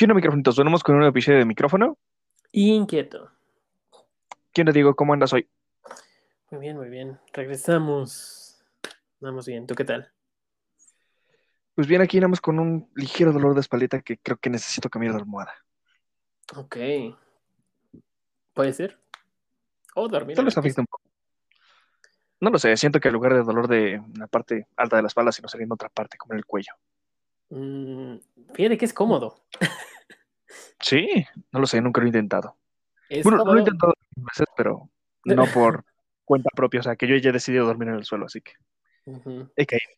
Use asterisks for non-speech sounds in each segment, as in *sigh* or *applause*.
¿Qué onda, microfonitos? Venimos con un episodio de micrófono. Inquieto. ¿Quién te digo cómo andas hoy? Muy bien, muy bien. Regresamos. Vamos bien. ¿Tú qué tal? Pues bien, aquí andamos con un ligero dolor de espalda que creo que necesito cambiar de almohada. Ok. ¿Puede ser? O dormir. Se el afecta un poco. No lo sé, siento que en lugar de dolor de la parte alta de la espalda, sino sería en otra parte, como en el cuello. Mm, fíjate que es cómodo. Sí, no lo sé, nunca lo he intentado. Es Bueno, lo he cómodo. intentado veces, pero *laughs* no por cuenta propia, o sea, que yo ya he decidido dormir en el suelo, así que Ujú. he caído.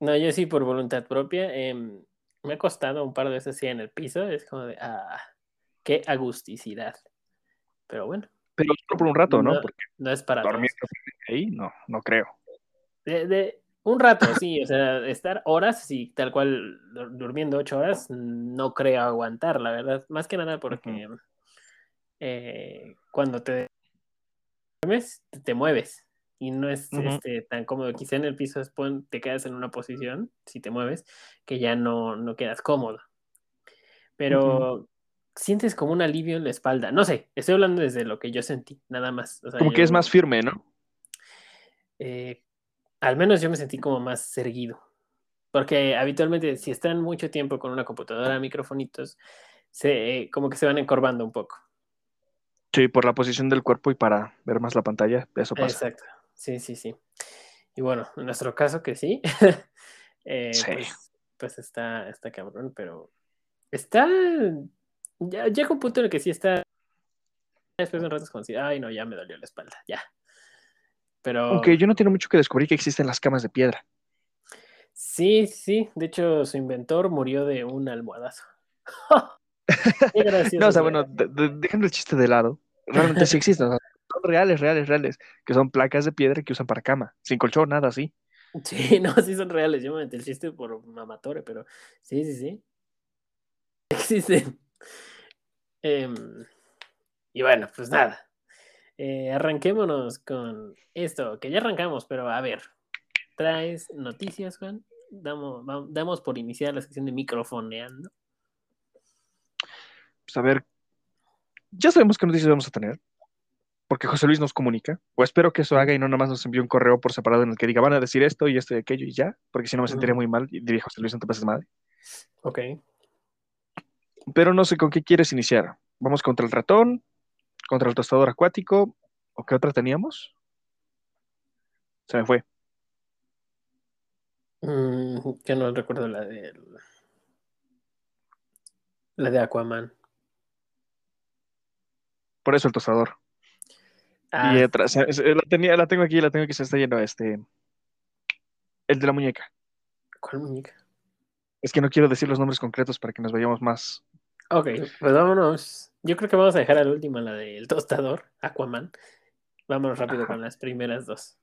No, yo sí por voluntad propia. em, me ha costado un par de veces sí en el piso. Es como de, ah, qué agusticidad. Pero bueno, Pero solo por un rato, ¿no? No, Porque no es para dormir todos. ahí, no, no creo. De, de- un rato, sí, o sea, estar horas, sí, tal cual, dur- durmiendo ocho horas, no creo aguantar, la verdad. Más que nada porque eh, cuando te duermes, te, mueves y no es este, tan cómodo. Quizá en el piso te quedas en una posición, si te mueves, que ya no, no quedas cómodo. Pero sientes como un alivio en la espalda. No sé, estoy hablando desde lo que yo sentí, nada más. O sea, Como que es más firme, ¿no? eh, al menos yo me sentí como más erguido. Porque habitualmente, si están mucho tiempo con una computadora, microfonitos, se, eh, como que se van encorvando un poco. Sí, por la posición del cuerpo y para ver más la pantalla, eso pasa. Exacto. Sí, sí, sí. Y bueno, en nuestro caso que sí, *laughs* eh, Sí. pues, pues está, está cabrón, pero está. Ya llega un punto en el que sí está. Después de un rato es como ay, no, ya me dolió la espalda, ya. Pero. Aunque yo no tiene mucho que descubrir que existen las camas de piedra. Sí, sí. De hecho, su inventor murió de un almohadazo. *laughs* Qué gracioso. No, o sea, bueno, de- de- dejando el chiste de lado, realmente sí existen. o sea, son reales, reales, reales, que son placas de piedra que usan para cama, sin colchón, nada así. Sí, no, sí son reales. Yo me metí el chiste por mamatore, pero sí, sí, sí. *laughs* Existen. Em, y bueno, pues nada. Eh, arranquémonos con esto, que ya arrancamos, pero a ver. ¿Traes noticias, Juan? Damos, va- damos por iniciar la sección de microfoneando. Pues a ver, ya sabemos qué noticias vamos a tener, porque José Luis nos comunica, o espero que eso haga y no nada más nos envíe un correo por separado en el que diga, van a decir esto y esto y aquello y ya, porque si no me sentiría Ujú. muy mal y diría, José Luis, no te pases madre. Ok. Pero no sé con qué quieres iniciar. ¿Vamos contra el ratón? ¿Contra el tostador acuático? ¿O qué otra teníamos? Se me fue. Mm, que no recuerdo la de la de Aquaman. Por eso el tostador. Ah, Y atrás, eh, eh, la, tenía, la tengo aquí, la tengo que se está yendo este. El de la muñeca. ¿cuál muñeca? Es que no quiero decir los nombres concretos para que nos vayamos más. Ok, pues vámonos. Yo creo que vamos a dejar al último la del tostador, Aquaman. Vámonos rápido Ajá. con las primeras dos.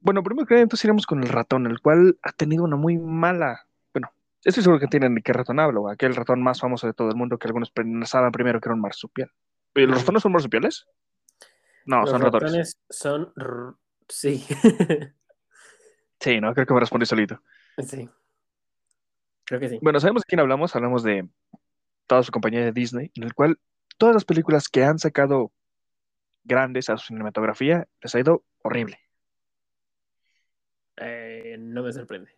Bueno, primero que entonces iremos con el ratón, el cual ha tenido una muy mala. Bueno, estoy seguro que tienen de qué ratón hablo, aquel ratón más famoso de todo el mundo que algunos pensaban primero que era un marsupial. ¿Y ¿Los ratones son marsupiales? No, Los son ratones. ratones son... Sí. *laughs* Sí, no, creo que me respondí solito. sí. Creo que sí. Bueno, sabemos de quién hablamos, hablamos de toda su compañía de Disney, en el cual todas las películas que han sacado grandes a su cinematografía les ha ido horrible. Eh, no me sorprende.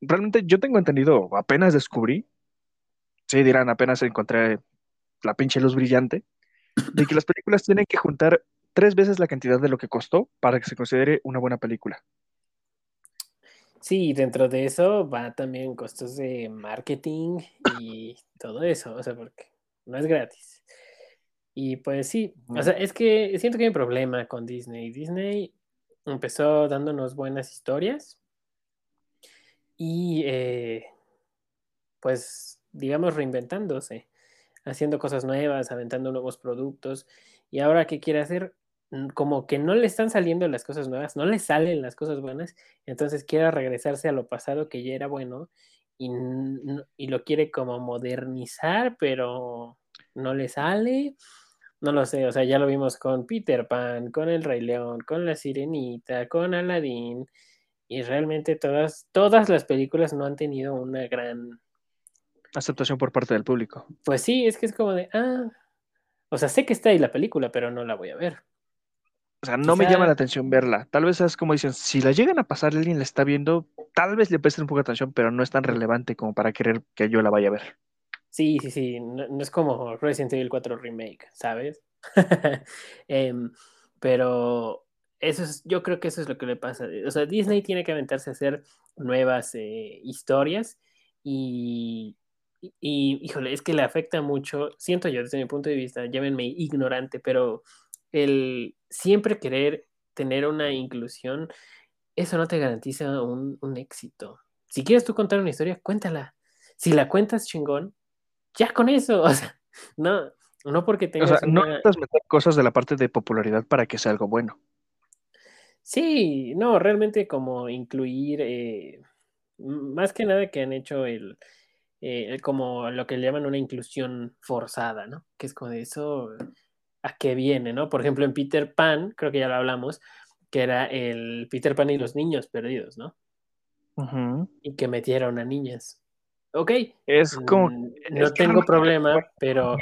Realmente yo tengo entendido, apenas descubrí, sí dirán, apenas encontré la pinche luz brillante, de que las películas tienen que juntar tres veces la cantidad de lo que costó para que se considere una buena película. Sí, dentro de eso va también costos de marketing y todo eso, o sea, porque no es gratis. Y pues sí, o sea, es que siento que hay un problema con Disney. Disney empezó dándonos buenas historias y eh, pues, digamos, reinventándose, haciendo cosas nuevas, aventando nuevos productos. Y ahora, ¿qué quiere hacer? Como que no le están saliendo las cosas nuevas, no le salen las cosas buenas, entonces quiere regresarse a lo pasado que ya era bueno y, y lo quiere como modernizar, pero no le sale. No lo sé, o sea, ya lo vimos con Peter Pan, con El Rey León, con La Sirenita, con Aladdin, y realmente todas, todas las películas no han tenido una gran Aceptación por parte del público. Pues sí, es que es como de, ah, o sea, sé que está ahí la película, pero no la voy a ver. O sea, no me llama la atención verla. Tal vez es como dicen, si la llegan a pasar, alguien la está viendo, tal vez le presten un poco de atención, pero no es tan relevante como para querer que yo la vaya a ver. Sí, sí, sí, no, no es como Resident Evil 4 Remake, ¿sabes? *laughs* Em, pero eso es, yo creo que eso es lo que le pasa. O sea, Disney tiene que aventarse a hacer nuevas eh, historias y, y- y, híjole, es que le afecta mucho, siento yo desde mi punto de vista, llámenme ignorante, pero el siempre querer tener una inclusión, eso no te garantiza un, un éxito. Si quieres tú contar una historia, cuéntala. Si la cuentas chingón, ya con eso, *laughs* o sea, no, no porque O tengas sea, no una... necesitas meter cosas de la parte de popularidad para que sea algo bueno. Sí, no, realmente como incluir, eh, más que nada que han hecho el, eh, el como lo que le llaman una inclusión forzada, ¿no? Que es como de eso, ¿a qué viene, no? Por ejemplo, en Peter Pan, creo que ya lo hablamos, que era el Peter Pan y los niños perdidos, ¿no? Y que metieron a niñas. Ok, Es como... mm, es no tengo problema, pero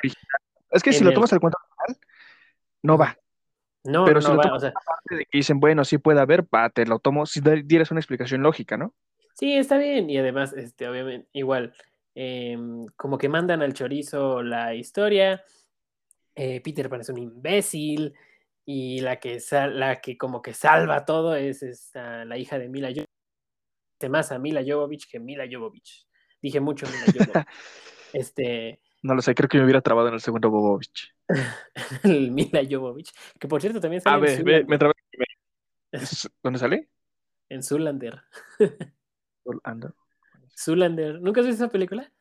Es que si lo el- tomas al cuento original, no va. no, Pero no, si no lo va, tomas o sea, parte de que dicen, bueno, sí puede haber, va, te lo tomo, si dieras una explicación lógica, ¿no? Sí, está bien. Y además, este, obviamente, igual, em, como que mandan al chorizo la historia. Eh, Peter Pan es un imbécil. Y la que, la que como que salva todo es esta, la hija de Mila Jovovich. Más a Mila Jovovich que Mila Jovovich. Dije mucho Mila *laughs* Jovovich. este, No lo sé, creo que me hubiera trabado en el segundo Bobovich. *laughs* el Mila Jovovich. Que por cierto también A sale en ver, ve, me trabé. *laughs* ¿Es- ¿Dónde sale? En Zoolander. Ando. Zoolander. ¿Nunca has visto esa película?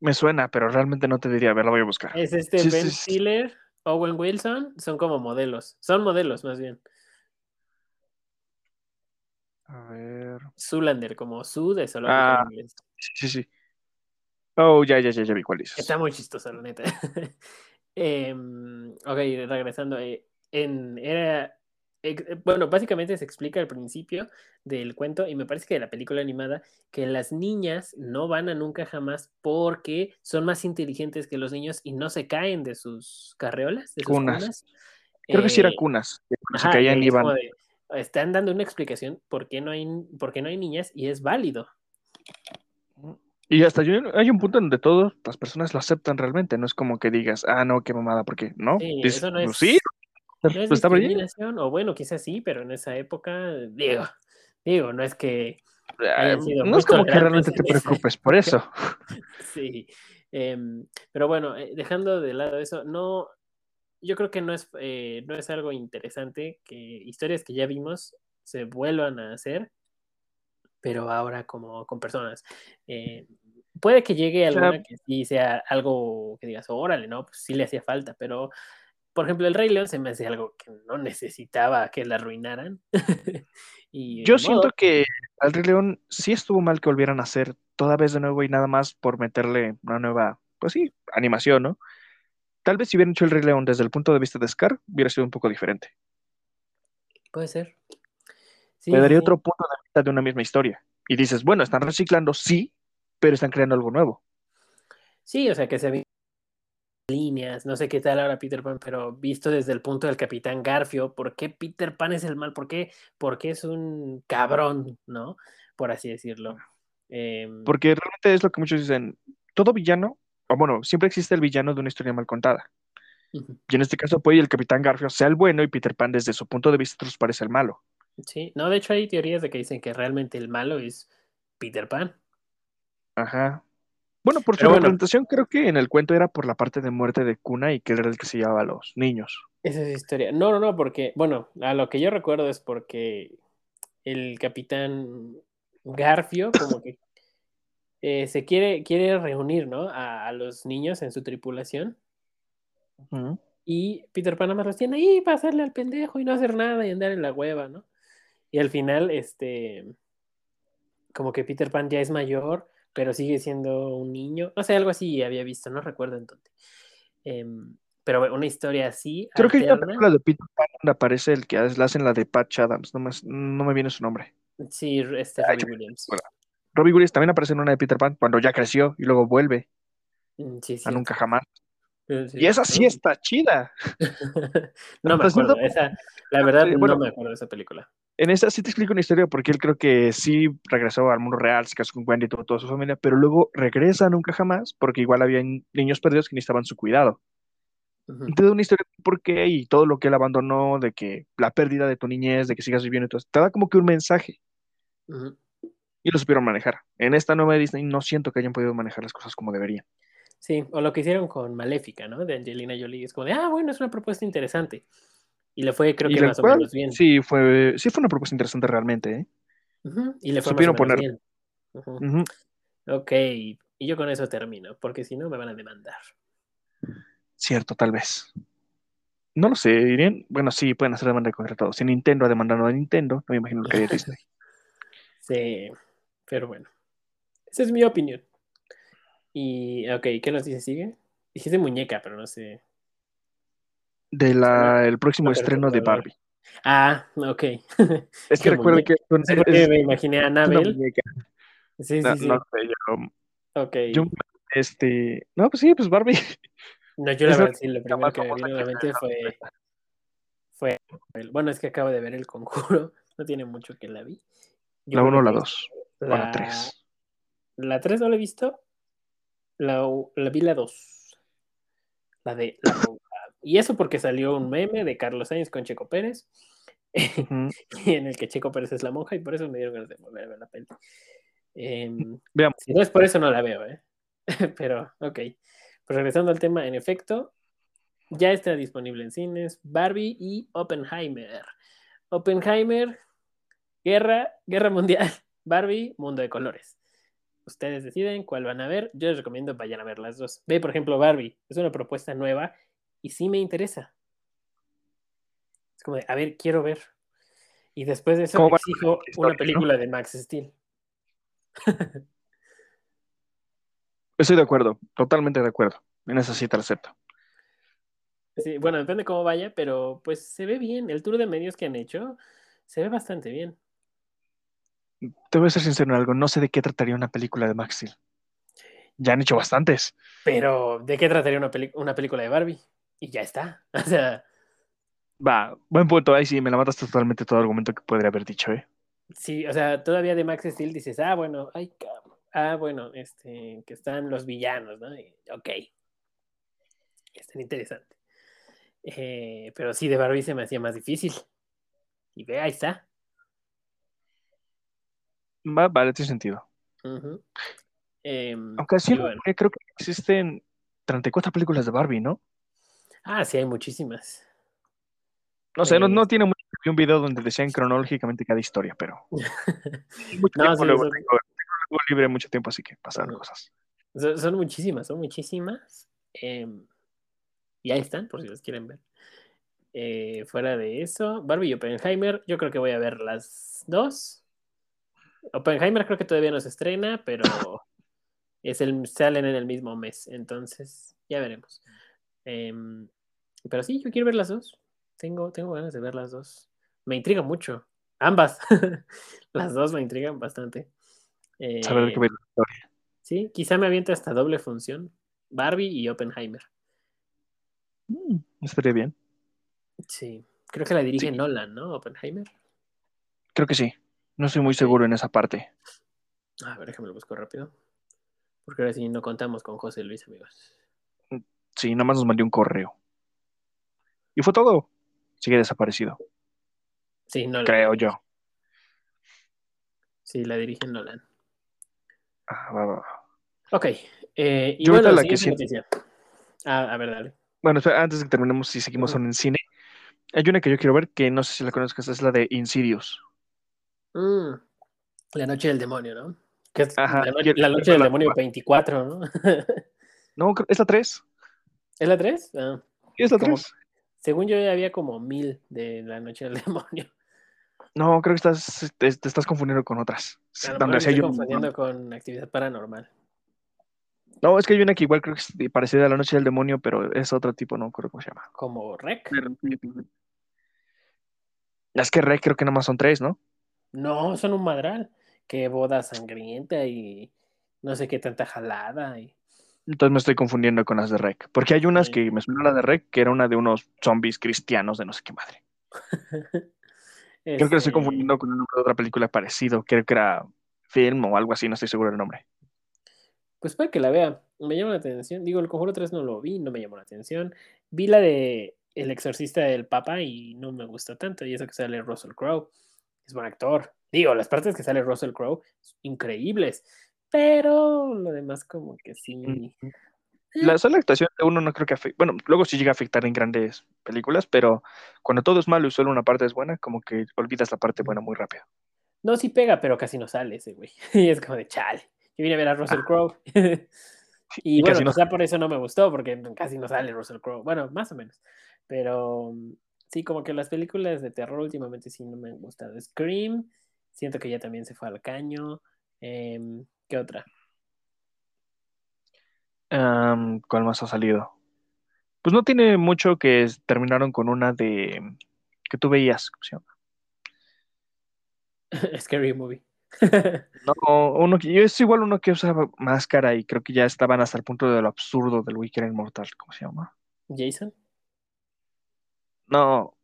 Me suena, pero realmente no te diría, a ver, la voy a buscar. Es este Sí, Ben sí, sí. Stiller, Owen Wilson, son como modelos. Son modelos, más bien. A ver. Zoolander, como Zoo de zoológico Ah. Sí, sí, sí. Oh, ya, ya, ya, ya vi cuál dices. Está muy chistoso, la neta. *laughs* Em, ok, regresando. eh, en, era, eh, bueno, básicamente se explica al principio del cuento y me parece que de la película animada que las niñas no van a nunca jamás porque son más inteligentes que los niños y no se caen de sus carreolas, de sus Cunas. cunas. Creo que sí era Eh, cunas. que se y caían iban. de, están dando una explicación por qué no hay, por qué no hay niñas y es válido. Y hasta yo, hay un punto en donde todas las personas lo aceptan realmente. No es como que digas, ah, no, qué mamada, ¿por qué? No. Sí, Dices, eso no "Pues es, sí, no es bien. discriminación, o bueno, quizás sí, pero en esa época, digo, digo, no es que sido No es como que realmente en te esa preocupes por eso. *laughs* Sí, em, pero bueno, eh, dejando de lado eso, no, yo creo que no es, eh, no es algo interesante que historias que ya vimos se vuelvan a hacer, pero ahora como con personas. Eh, puede que llegue O sea- alguna que sí sea algo que digas, órale, no, pues sí le hacía falta, pero por ejemplo, el Rey León se me hace algo que no necesitaba que la arruinaran. *laughs* y Yo siento modo. que al Rey León sí estuvo mal que volvieran a hacer toda vez de nuevo y nada más por meterle una nueva, pues sí, animación, ¿no? Tal vez si hubieran hecho el Rey León desde el punto de vista de Scar, hubiera sido un poco diferente. Puede ser. Sí, daría sí. otro punto de vista de una misma historia. Y dices, bueno, están reciclando, sí, pero están creando algo nuevo. Sí, o sea, que se líneas, no sé qué tal ahora Peter Pan, pero visto desde el punto del Capitán Garfio, ¿por qué Peter Pan es el mal? ¿Por qué? Porque es un cabrón, ¿no? Por así decirlo. Em, Porque realmente es lo que muchos dicen, todo villano, o bueno, siempre existe el villano de una historia mal contada. Y en este caso puede el Capitán Garfio sea el bueno y Peter Pan desde su punto de vista nos parece el malo. sí, no, de hecho hay teorías de que dicen que realmente el malo es Peter Pan. Ajá. Bueno, por su Pero bueno. representación creo que en el cuento era por la parte de muerte de Cuna y que él era el que se llevaba a los niños. Esa es historia. No, no, no, porque, bueno, a lo que yo recuerdo es porque el Capitán Garfio como que *laughs* eh, se quiere, quiere reunir, ¿no? A, a los niños en su tripulación. Y Peter Pan nada más los tiene ahí para hacerle al pendejo y no hacer nada y andar en la hueva, ¿no? Y al final, este, como que Peter Pan ya es mayor, pero sigue siendo un niño. No sé, algo así había visto, no recuerdo en dónde. Em, pero una historia así, Creo que hay una alterna. película de Peter Pan donde aparece el que la hacen la de Patch Adams, no me, no me viene su nombre. Sí, este Ay, Robbie Williams. bueno. Robbie Williams también aparece en una de Peter Pan cuando ya creció y luego vuelve Mm, Sí, sí. a Nunca Jamás. Sí. Y esa sí está chida. *laughs* no me acuerdo. Esa, la verdad, bueno. no me acuerdo de esa película. En esa sí te explico una historia porque él creo que sí regresó al mundo real, se casó con Wendy y toda su familia, pero luego regresa Nunca Jamás porque igual había niños perdidos que necesitaban su cuidado. Te da una historia de por qué y todo lo que él abandonó, de que la pérdida de tu niñez, de que sigas viviendo y todo eso. Te da como que un mensaje y lo supieron manejar. En esta nueva Disney no siento que hayan podido manejar las cosas como deberían. Sí, o lo que hicieron con Maléfica, ¿no? De Angelina Jolie. Es como de, ah, bueno, es una propuesta interesante. Y le fue, creo Y que más o cual, menos bien. Sí, fue, sí fue una propuesta interesante realmente. ¿eh? Y le fue supieron más o menos ponerlo. bien. Ok, y yo con eso termino, porque si no me van a demandar. Cierto, tal vez. No lo sé, dirían. Bueno, sí, pueden hacer demanda contra todo. Si Nintendo ha demandado a Nintendo, no me imagino lo que haría *laughs* Disney. Sí, pero bueno. Esa es mi opinión. Y, ok, ¿qué nos dice? ¿Sigue? Dijiste muñeca, pero no sé. De la, el próximo no, estreno de Barbie. Ah, ok. *laughs* Es que recuerdo que es Sí, es me imaginé a Anabel. muñeca. Sí, No, sí, sí. no sé, yo, Ok. yo, este, no, pues sí, pues Barbie. No, yo *laughs* la es verdad sí, lo primero que me famosa vino a la que mente fue, fue bueno, es que acabo de ver el conjuro, *laughs* no tiene mucho que la vi. Yo La creo 1 o que la es 2. O la La, 3. la 3 no la he visto, la, la vi la 2, la de la. Y eso porque salió un meme de Carlos Sainz con Checo Pérez, *laughs* en el que Checo Pérez es la monja y por eso me dieron ganas de volver a ver la peli. Em, Veamos. si no es por eso, no la veo, ¿eh? *laughs* Pero, ok. Pues regresando al tema, en efecto, ya está disponible en cines Barbie y Oppenheimer. Oppenheimer, guerra, guerra mundial. *laughs* Barbie, mundo de colores. Ustedes deciden cuál van a ver. Yo les recomiendo vayan a ver las dos. Ve, por ejemplo, Barbie. Es una propuesta nueva y sí me interesa. Es como de, a ver, quiero ver. Y después de eso ¿Cómo van a exijo una película de Max Steel. *laughs* Estoy de acuerdo, totalmente de acuerdo. En esa sí te acepto. Sí, bueno, depende cómo vaya, pero pues se ve bien. El tour de medios que han hecho se ve bastante bien. Te voy a ser sincero en algo, no sé de qué trataría una película de Max Steel. Ya han hecho bastantes. Pero, ¿de qué trataría una, una película de Barbie? Y ya está. *laughs* O sea, Va, buen punto. Ahí sí, me la matas totalmente todo argumento que podría haber dicho, ¿eh? sí, o sea, todavía de Max Steel dices, ah, bueno, ay, cabrón. Ah, bueno, este, que están los villanos, ¿no? Y, ok. Están interesante. Eh, pero sí, de Barbie se me hacía más difícil. Y ve, ahí está. Va, vale, tiene sentido. Em, Aunque sí, bueno. creo que existen 34 películas de Barbie, ¿no? Ah, sí, hay muchísimas. No sé, no, no Pues- tiene mucho. Vi un video donde decían cronológicamente cada historia, pero. *laughs* Mucho No, tiempo sí, luego, son- tengo, tengo libre mucho tiempo, así que pasaron cosas. Son, son muchísimas, son muchísimas. Em, y ahí están, por si las quieren ver. Eh, fuera de eso, Barbie y Oppenheimer, yo creo que voy a ver las dos. Oppenheimer creo que todavía no se estrena, pero *laughs* es el, salen en el mismo mes, entonces ya veremos. Em, pero sí, yo quiero ver las dos. Tengo, tengo ganas de ver las dos. Me intriga mucho. Ambas. *laughs* las dos me intrigan bastante. Saber Eh, qué la historia. Sí, quizá me aviente hasta doble función. Barbie y Oppenheimer. Mm, estaría bien. Sí. Creo que la dirige Sí. Nolan, ¿no? Oppenheimer. Creo que sí. No estoy muy seguro en esa parte. A ver, déjame lo busco rápido. Porque ahora sí no contamos con José Luis, amigos. Sí, nada más nos mandó un correo. Y fue todo. Sigue desaparecido, Sí, Nolan. creo yo. Sí, la dirige Nolan. Ah, va, va, va. Ok. eh, y Yo bueno, la que. Ah, a ver, dale. Bueno, espera, antes de que terminemos, si seguimos aún en cine, hay una que yo quiero ver que no sé si la conozcas, es la de Insidious. Mm, la noche del demonio, ¿no? Que es Ajá, la, no- quiero- la noche del la demonio nueva. 24, ¿no? *laughs* No, es la 3. ¿Es la 3? Ah, ¿Es la Como- 3? según yo ya había como mil de la noche del *laughs* demonio. No, creo que estás, te, te estás confundiendo con otras. Lo Donde estoy yo- confundiendo con actividad paranormal. No, es que hay una que igual creo que es parecida a La Noche del Demonio, pero es otro tipo, no creo cómo se llama. Como Rec. Es que Rey creo que nada más son tres, ¿no? No, son un madral. qué boda sangrienta y no sé qué tanta jalada. Y... Entonces me estoy confundiendo con las de Rec. Porque hay unas que me suena la de Rec, que era una de unos zombies cristianos de no sé qué madre. *laughs* Creo que lo estoy Este, confundiendo con un nombre de otra película parecido. Creo que era film o algo así, no estoy seguro del nombre. Pues puede que la vea. Me llama la atención. Digo, el Conjuro 3 no lo vi, no me llamó la atención. Vi la de El Exorcista del Papa y no me gustó tanto. Y eso que sale Russell Crowe. Es buen actor. Digo, las partes que sale Russell Crowe, increíbles. Pero lo demás como que sí. La sola actuación de uno no creo que afecte. Bueno, luego sí llega a afectar en grandes películas, pero cuando todo es malo y solo una parte es buena, como que olvidas la parte buena muy rápido. No, sí pega, pero casi no sale ese güey. *laughs* Y es como de chale. Yo vine a ver a Russell Crowe. *laughs* y, y bueno, no quizá por eso no me gustó, porque casi no sale Russell Crowe. Bueno, más o menos. Pero mm, sí, como que las películas de terror últimamente sí no me han gustado. Scream, siento que ya también se fue al caño. Em, ¿Qué otra? ¿Cuál más ha salido? Pues no tiene mucho que es- terminaron con una de que tú veías, ¿cómo se llama? *laughs* Scary Movie. No, uno que es igual uno que usaba máscara y creo que ya estaban hasta el punto de lo absurdo del Wicker Inmortal, ¿cómo se llama? Jason. No,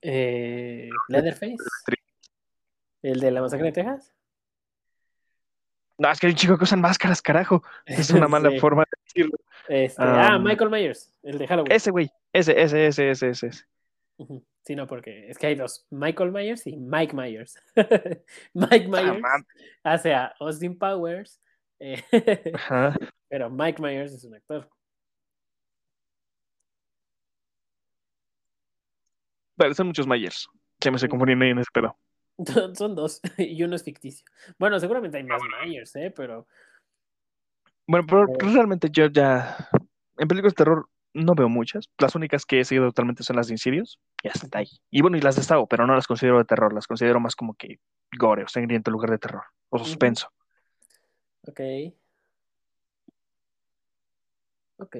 Eh, Leatherface. El de la masacre de Texas. no, es que hay un chico que usan máscaras, carajo. Es una *laughs* mala Sí. forma de decirlo. Este, ah, Michael Myers, el de Halloween. Ese güey, ese, ese, ese, ese, ese. Sí, no, porque es que hay dos, Michael Myers y Mike Myers. *laughs* Mike Ah, Myers man. hace a Austin Powers, eh, Ajá. *laughs* pero Mike Myers es un actor. Vale, son muchos Myers. Se me se confunden ahí en ese pedo. *laughs* Son dos y uno es ficticio. Bueno, seguramente hay más Myers, ¿eh? pero Bueno, pero Eh. realmente yo ya. En películas de terror no veo muchas. Las únicas que he seguido totalmente son las de Insidious. Y hasta ahí. Y bueno, y las de Saw, pero no las considero de terror. Las considero más como que gore o sangriento en lugar de terror. O suspenso. ok. Ok.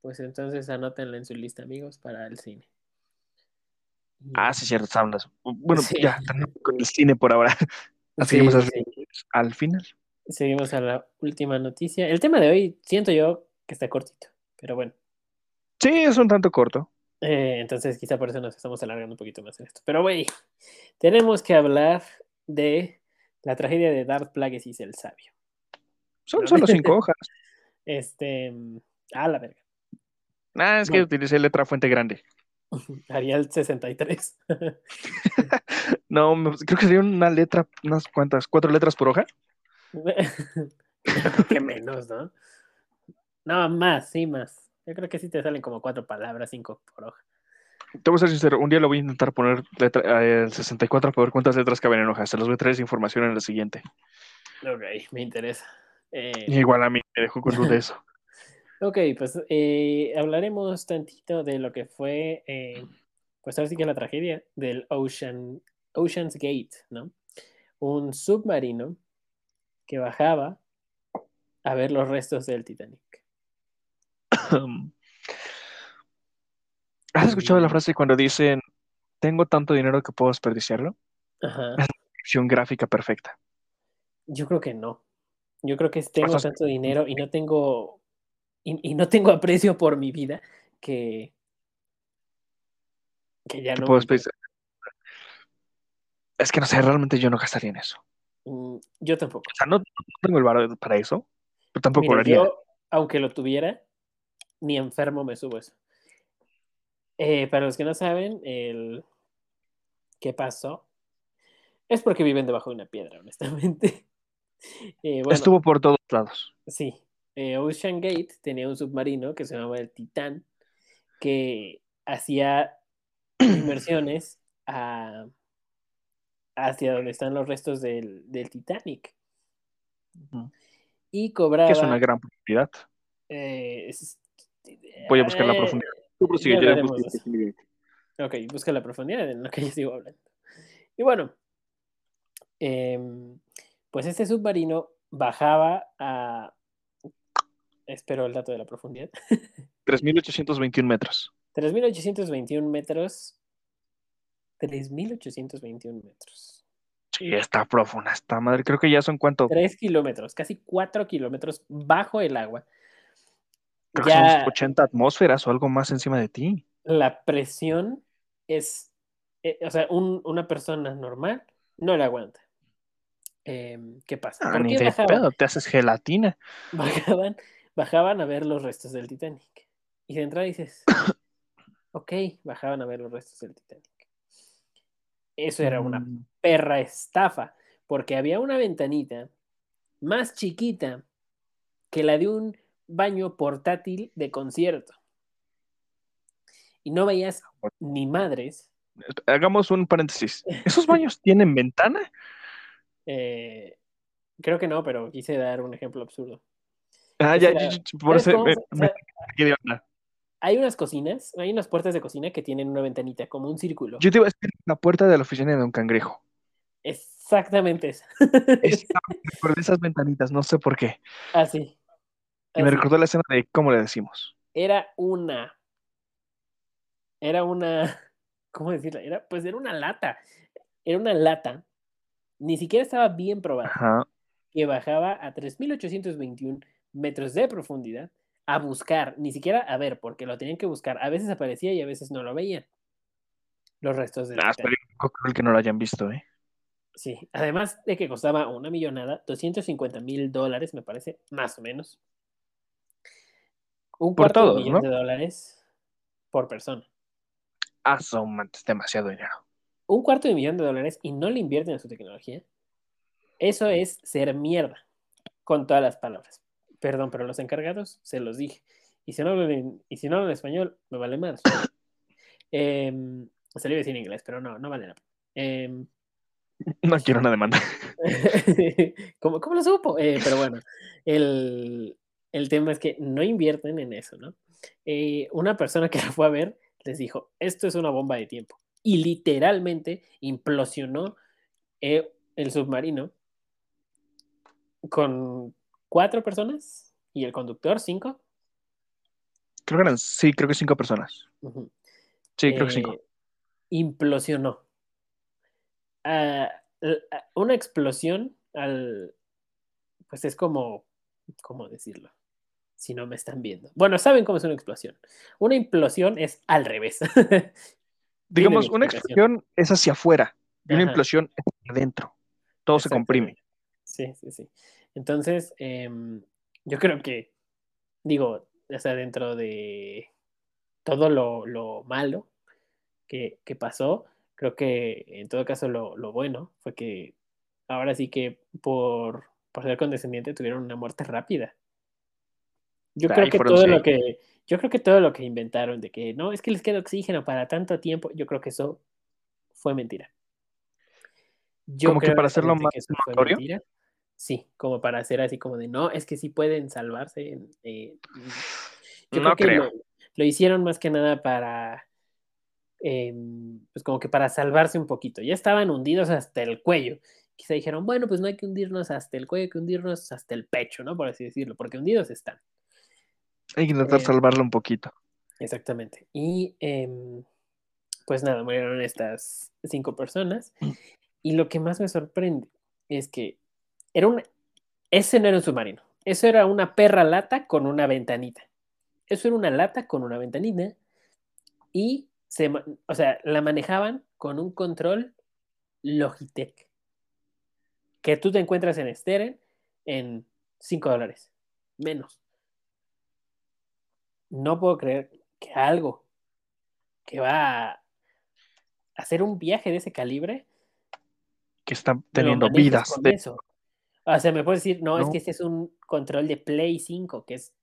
Pues entonces anótenla en su lista, amigos, para el cine. Ah, sí, cierto, hablas. Bueno, Sí. ya, con el cine por ahora. *laughs* Sí, Seguimos sí, al, sí. al final. Seguimos a la última noticia. El tema de hoy siento yo que está cortito, pero bueno. Sí, es un tanto corto. Eh, entonces quizá por eso nos estamos alargando un poquito más en esto. Pero güey, tenemos que hablar de la tragedia de Darth Plagueis el sabio. Son No. solo *laughs* cinco hojas. Este, mm, a la verga. Ah, es que Bueno. utilicé letra fuente grande. *laughs* Arial 63. *laughs* No, creo que sería una letra, unas cuantas, cuatro letras por hoja. *laughs* Creo que menos, ¿no? No, más, sí, más. Yo creo que sí te salen como cuatro palabras, cinco por hoja. Te voy a ser sincero, un día lo voy a intentar poner letra, eh, el 64 para ver cuántas letras caben en hojas. Se los voy a traer esa información en la siguiente. Ok, me interesa. Eh, Igual a mí me dejó con duda eso. Ok, pues eh, hablaremos tantito de lo que fue, eh, pues ahora sí que la tragedia del Ocean, Ocean's Gate, ¿no? Un submarino que bajaba a ver los restos del Titanic. ¿Has escuchado la frase cuando dicen, tengo tanto dinero que puedo desperdiciarlo? Ajá. Acción gráfica perfecta. Yo creo que no. Yo creo que tengo tanto dinero y no tengo y, y no tengo aprecio por mi vida que que ya no. Es que no sé, realmente yo no gastaría en eso. Mm, Yo tampoco. O sea, no, no tengo el valor para eso, pero tampoco Mira, lo haría. yo, aunque lo tuviera, ni enfermo me subo eso. Eh, para los que no saben, el qué pasó es porque viven debajo de una piedra, honestamente. *laughs* Eh, bueno, Estuvo por todos lados. sí. Eh, Ocean Gate tenía un submarino que se llamaba el Titán, que hacía *clears throat* inmersiones a- hacia donde están los restos del, del Titanic. Y cobraba. Que es una gran profundidad. eh, es- Voy a buscar la eh, profundidad. Tú prosigue, ya. Ok, busca la profundidad en lo que yo sigo hablando. Y bueno, em, pues este submarino bajaba a. Espero el dato de la profundidad. *laughs* 3.821 metros. 3.821 metros. 3.821 metros. Sí, está profunda esta madre. Creo que ya son cuánto. Tres kilómetros, casi cuatro kilómetros bajo el agua. Creo que Ya son 80 atmósferas o algo más encima de ti. la presión es, eh, o sea, un- una persona normal no la aguanta. Em, ¿qué pasa? Ah, ¿Por ni qué de pedo, te haces gelatina. *laughs* bajaban, bajaban a ver los restos del Titanic. Y de entrada dices, *coughs* ok, bajaban a ver los restos del Titanic. Eso era una Mm, perra estafa, porque había una ventanita más chiquita que la de un baño portátil de concierto. Y no veías ni madres. Hagamos un paréntesis. ¿Esos baños tienen ventana? eh, creo que no, pero quise dar un ejemplo absurdo. Ah, ya, ya, ya, por ¿Sabes eso me, me onda. hay unas cocinas, hay unas puertas de cocina que tienen una ventanita, como un círculo. Yo te iba a decir la puerta de la oficina de un cangrejo. Exactamente esa. Es, *laughs* me recordé esas ventanitas, no sé por qué. Así. Y me así. recordó la escena de cómo le decimos. Era una. Era una. *laughs* ¿Cómo decirla? Era, pues era una lata. Era una lata. Ni siquiera estaba bien probada. Ajá. Que bajaba a 3.821 metros de profundidad a buscar, ni siquiera a ver, porque lo tenían que buscar. A veces aparecía y a veces no lo veían. Los restos del Ah, que no lo hayan visto, ¿eh? Sí, además de que costaba una millonada, 250 mil dólares, me parece, más o menos. Un Por cuarto todos, de millón ¿no? de dólares por persona. Ah, son es demasiado dinero. Un cuarto de millón de dólares y no le invierten en su tecnología. Eso es ser mierda, con todas las palabras. Perdón, pero los encargados se los dije. Y si no hablan en, y si no hablan español, me vale más. Eh, se le iba a decir en inglés, pero no, no vale la pena. Em, *laughs* No quiero una demanda. *laughs* ¿Cómo, cómo lo supo? Eh, pero bueno, el, el tema es que no invierten en eso, ¿no? Eh, una persona que lo fue a ver les dijo, esto es una bomba de tiempo. Y literalmente implosionó eh, el submarino con cuatro personas y el conductor cinco. Creo que eran, sí, creo que cinco personas. Sí, creo que cinco. Eh, implosionó. Ah, ah, una explosión al, pues es como, ¿cómo decirlo? Si no me están viendo. Bueno, saben cómo es una explosión. Una implosión es al revés. *laughs* Digamos, una explosión es hacia afuera y una implosión es hacia adentro. Todo se comprime. Sí, sí, sí. Entonces, em, yo creo que, digo, o sea, dentro de todo lo, lo malo que, que pasó, creo que en todo caso lo, lo bueno fue que ahora sí que por, por ser condescendiente tuvieron una muerte rápida. Yo Ay, creo que todo lo que, yo creo que todo lo que inventaron de que no, es que les queda oxígeno para tanto tiempo, yo creo que eso fue mentira. Yo Como que creo para hacerlo más que eso fue notorio. mentira. Sí, como para hacer así como de no, es que sí pueden salvarse. eh, yo No creo que creo. Lo, lo hicieron más que nada para, eh, pues como que para salvarse un poquito. Ya estaban hundidos hasta el cuello. Quizá dijeron, bueno, pues no hay que hundirnos hasta el cuello, hay que hundirnos hasta el pecho, ¿no? Por así decirlo, porque hundidos están. Hay que intentar Eh, salvarlo un poquito. Exactamente. Y em, pues nada, murieron estas cinco personas. Y lo que más me sorprende es que era un, ese no era un submarino. Eso era una perra lata con una ventanita. Eso era una lata con una ventanita. Y se, o sea, la manejaban con un control Logitech. Que tú te encuentras en Steren en 5 dólares. Menos. No puedo creer que algo que va a hacer un viaje de ese calibre Que están teniendo vidas. de- eso. O sea, me puedes decir, no, es que este es un control de Play 5 que es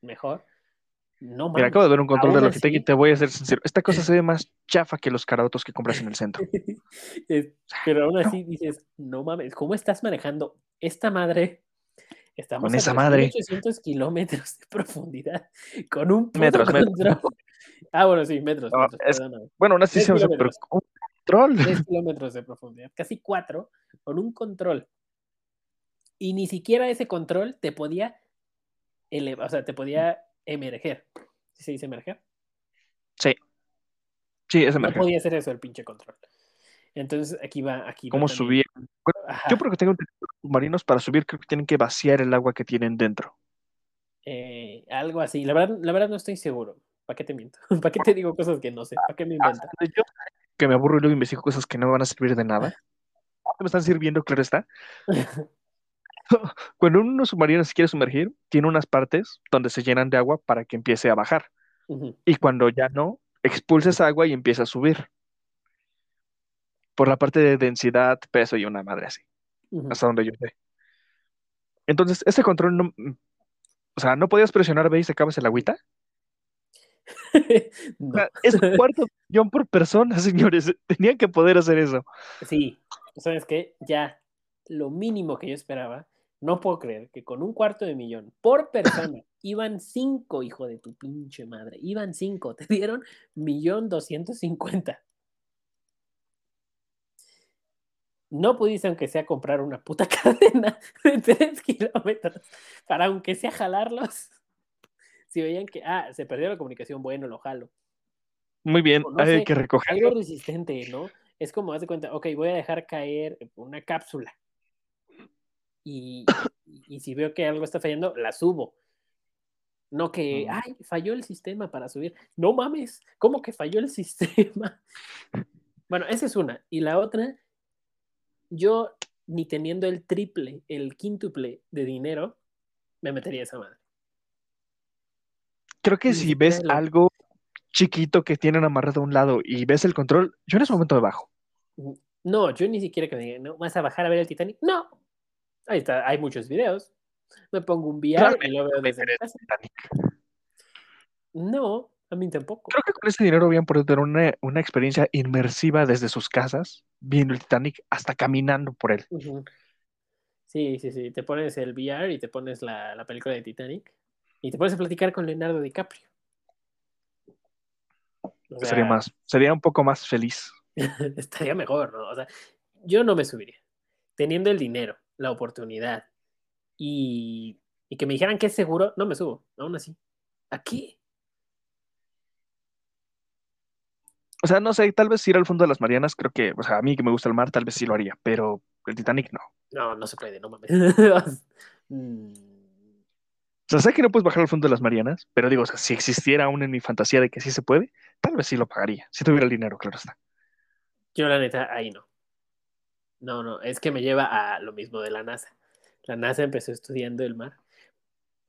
mejor. No Mira, mames. acabo de ver un control de Logitech y así- te voy a ser sincero. Esta cosa se ve *laughs* más chafa que los caraotos que compras en el centro. *laughs* Pero aún así dices, no mames, ¿cómo estás manejando esta madre? Estamos Con a esa madre. 3.800 kilómetros de profundidad con un metros. control. Ah, bueno, sí, metros, No, metros, es-. Bueno, aún así se me un control. 3 kilómetros de profundidad, casi 4, con un control. Y ni siquiera ese control te podía elevar, o sea, te podía emerger. ¿Sí se dice emerger? Sí. Sí, ese No me podía hacer eso el pinche control. Entonces aquí va, aquí ¿Cómo subir? Ajá, yo creo que tengo submarinos para subir creo que tienen que vaciar el agua que tienen dentro. eh, algo así. La verdad, la verdad no estoy seguro. ¿Para qué te miento? *laughs* ¿Para qué te digo cosas que no sé? ¿Para qué me invento? Hasta donde yo que me aburro y luego investigo cosas que no van a servir de nada. *laughs* Me están sirviendo, claro está. *laughs* *laughs* Cuando uno submarino se quiere sumergir, tiene unas partes donde se llenan de agua para que empiece a bajar. Y cuando ya no, expulsa esa agua y empieza a subir. Por la parte de densidad, peso y una madre así, hasta donde yo sé. Entonces, este control no, o sea, no podías presionar B y sacabas el agüita. *laughs* O No. sea, es un *laughs* cuarto millón por persona, señores. Tenían que poder hacer eso. Sí, ¿sabes qué? Ya, lo mínimo que yo esperaba, no puedo creer que con un cuarto de millón por persona *laughs* iban cinco, hijo de tu pinche madre, iban cinco, te dieron millón doscientos cincuenta. No pudiste, aunque sea, comprar una puta *laughs* cadena de tres kilómetros para, aunque sea, jalarlos. Si veían que, ah, se perdió la comunicación, bueno, lo jalo. Muy bien, no hay sé, que recogerlo. algo resistente, ¿no? Es como, haz de cuenta, ok, voy a dejar caer una cápsula. Y, y si veo que algo está fallando, la subo. No que, ay, falló el sistema para subir. No mames, ¿cómo que falló el *laughs* sistema? Bueno, esa es una. Y la otra, yo ni teniendo el triple, el quíntuple de dinero, me metería esa madre. Creo que si ves lo- algo chiquito que tienen amarrado a un lado y ves el control, yo en ese momento me bajo. No, yo ni siquiera que me digan, ¿no? ¿Vas a bajar a ver el Titanic? No. Ahí está, hay muchos videos. Me pongo un VR y lo veo desde casa. No, a mí tampoco. Creo que con ese dinero habían podido tener una, una experiencia inmersiva desde sus casas, viendo el Titanic, hasta caminando por él. Sí, sí, sí. Te pones el VR y te pones la, la película de Titanic y te pones a platicar con Leonardo DiCaprio. O sería más, sería un poco más feliz. *laughs* estaría mejor, ¿no? O sea, yo no me subiría. Teniendo el dinero, la oportunidad y, y que me dijeran que es seguro, no me subo, aún así. Aquí. O sea, no sé, tal vez ir al fondo de las Marianas, creo que, o sea, a mí que me gusta el mar, tal vez sí lo haría, pero el Titanic no. No, no se puede, no mames. *laughs* Mm, O sea, sé que no puedes bajar al fondo de las Marianas, pero digo, o sea, si existiera aún en mi fantasía de que sí se puede, tal vez sí lo pagaría, si tuviera el dinero, claro está. Yo la neta, ahí no. No, no, es que me lleva a lo mismo de la NASA. La NASA empezó estudiando el mar.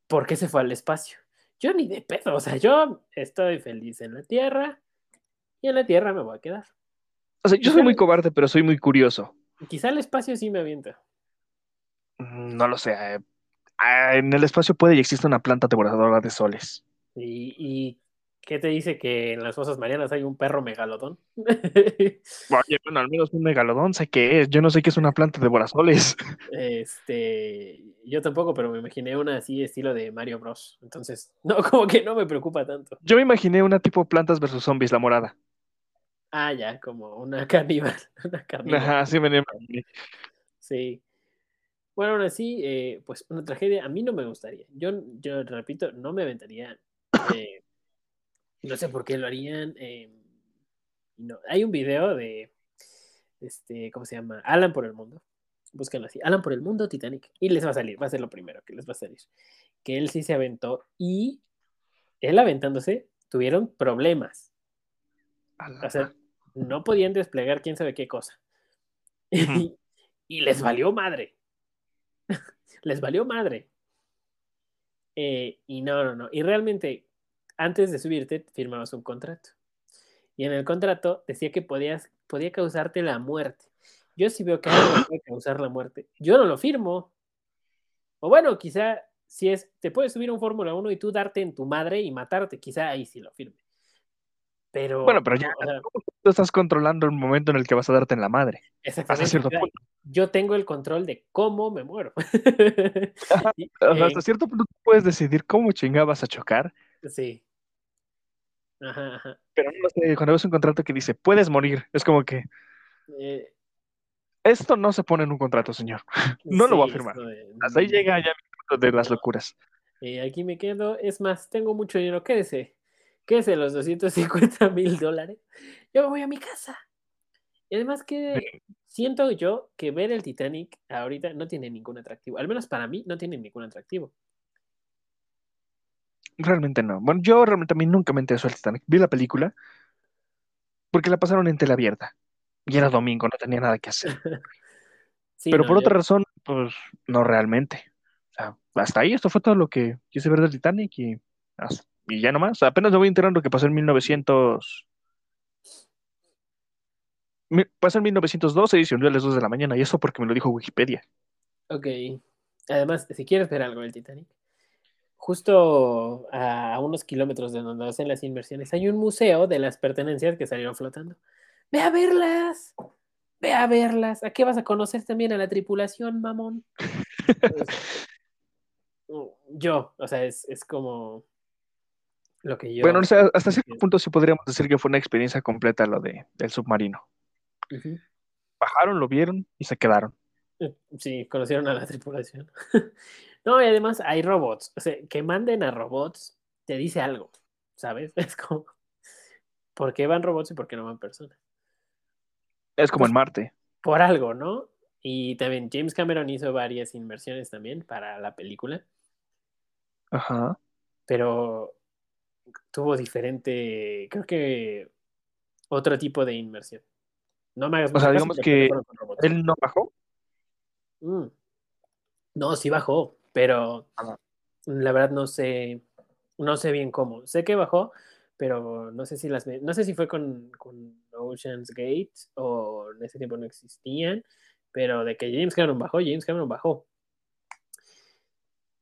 ¿Por qué se fue al espacio? Yo ni de pedo, o sea, yo estoy feliz en la Tierra y en la Tierra me voy a quedar. O sea, yo soy muy cobarde, pero soy muy curioso. Quizá el espacio sí me avienta. Mm, No lo sé. eh, ah, En el espacio puede y existe una planta devoradora de soles. ¿Y, y qué te dice que en las fosas marianas hay un perro megalodón? *laughs* *laughs* Oye, bueno, al menos un megalodón sé qué es. Yo no sé qué es una planta devorasoles. *laughs* este, yo tampoco, pero me imaginé una así estilo de Mario Bros. Entonces, no, como que no me preocupa tanto. Yo me imaginé una tipo plantas versus zombies, la morada. Ah, ya, como una caníbal, una carnívora. Ajá, sí me imaginé. Sí. Bueno, aún así, eh, pues una tragedia a mí no me gustaría. Yo, yo repito, no me aventaría. eh, no sé por qué lo harían. eh, no. Hay un video de, este, ¿cómo se llama? Alan por el mundo. Búsquenlo así. Alan por el mundo, Titanic. Y les va a salir, va a ser lo primero que les va a salir. Que él sí se aventó y él aventándose tuvieron problemas. O sea, no podían desplegar quién sabe qué cosa. *laughs* Y les valió madre. *laughs* les valió madre. Eh, y no, no, no. Y realmente, antes de subirte, firmabas un contrato. Y en el contrato decía que podías, podía causarte la muerte. Yo si veo que algo me puede causar la muerte, yo no lo firmo. O bueno, quizá si es, te puedes subir a un Fórmula 1 y tú darte en tu madre y matarte, quizá ahí sí lo firme. Pero, Bueno, pero ya o sea, tú estás controlando el momento en el que vas a darte en la madre. Hasta exactamente. punto. yo tengo el control de cómo me muero. *laughs* Y, O sea, eh, hasta cierto punto tú puedes decidir cómo chingabas a chocar, sí. Ajá, ajá. pero no sé, cuando ves un contrato que dice puedes morir, es como que Eh, esto no se pone en un contrato, señor. *laughs* No lo voy a firmar. Hasta ahí llega ya mi punto de las locuras. Eh, aquí me quedo. Es más, tengo mucho dinero. Quédese. Quédese los 250 *laughs* mil dólares. Yo me voy a mi casa. Y además que siento yo que ver el Titanic ahorita no tiene ningún atractivo. Al menos para mí no tiene ningún atractivo. Realmente no. Bueno, yo realmente a mí nunca me interesó el Titanic. Vi la película porque la pasaron en tela abierta. Y era domingo, no tenía nada que hacer. *laughs* Sí, Pero no, por yo- otra razón, pues no realmente. O sea, hasta ahí, esto fue todo lo que quise ver del Titanic y, y ya nomás. Apenas me voy enterando que pasó en 1900. mi- Pasó en 1912 y se hundió a las 2 de la mañana. Y eso porque me lo dijo Wikipedia. Ok. Además, si quieres ver algo del Titanic, justo a unos kilómetros de donde hacen las inversiones, hay un museo de las pertenencias que salieron flotando. ¡Ve a verlas! ¡Ve a verlas! ¿A qué vas a conocer también a la tripulación, mamón? Pues, yo, o sea, es, es como lo que yo. Bueno, o sea, hasta cierto punto sí podríamos decir que fue una experiencia completa lo de, del submarino. Bajaron, lo vieron y se quedaron. Eh, Sí, conocieron a la tripulación. *laughs* no, y además hay robots. O sea, que manden a robots te dice algo, ¿sabes? *laughs* Es como, ¿por qué van robots y por qué no van personas? Es como en Marte. Por algo, ¿no? Y también James Cameron hizo varias inversiones también para la película, Ajá. pero tuvo diferente, creo que otro tipo de inversión. No me hagas O sea, digamos que. Él no bajó. Mm. No, sí bajó, pero la verdad no sé, no sé bien cómo. Sé que bajó, pero no sé si las, no sé si fue con, con Ocean's Gate o en ese tiempo no existían, pero de que James Cameron bajó, James Cameron bajó.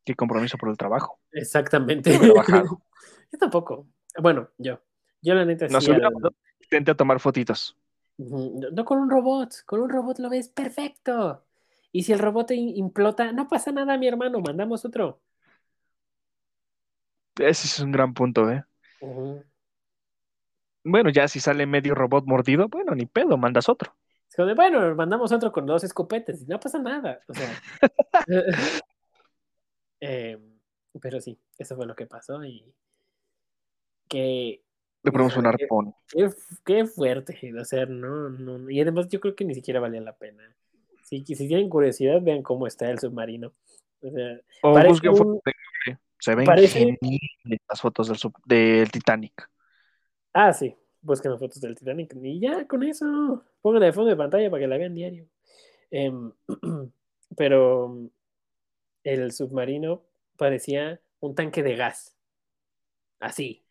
Qué compromiso por el trabajo. Exactamente. *laughs* Yo tampoco. Bueno, yo. Yo la neta Nos sí. Intenté tomar fotitos. No con un robot, con un robot lo ves perfecto. Y si el robot implota, no pasa nada, mi hermano, mandamos otro. Ese es un gran punto, ¿eh? Bueno, ya si sale medio robot mordido, bueno, ni pedo, mandas otro. Bueno, mandamos otro con dos escopetes y no pasa nada. O sea. *laughs* eh, pero sí, eso fue lo que pasó y que Le ponemos un arpón. qué, qué fuerte. O sea, no. Y además yo creo que ni siquiera valía la pena. Si, si tienen curiosidad, vean cómo está el submarino. O sea, O parece busquen un- fotos de Google. Se ven parece- las fotos del, sub- del Titanic. Ah, sí. Busquen fotos del Titanic. Y ya, con eso. Pónganla de fondo de pantalla para que la vean diario. Em, *clears throat* pero el submarino parecía un tanque de gas. Así,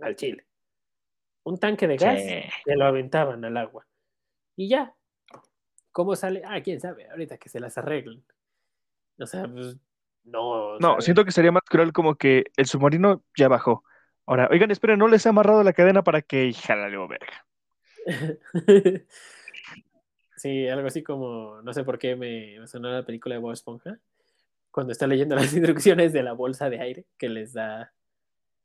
al chile. Un tanque de gas Sí. que lo aventaban al agua. Y ya. ¿Cómo sale? Ah, quién sabe, ahorita que se las arreglen. O sea, pues no. No, siento que sería más cruel como que el submarino ya bajó. Ahora, oigan, esperen, no les he amarrado la cadena para que jálale o verga. *laughs* sí, algo así como, no sé por qué me, me sonó la película de Bob Esponja, cuando está leyendo las *laughs* instrucciones de la bolsa de aire que les da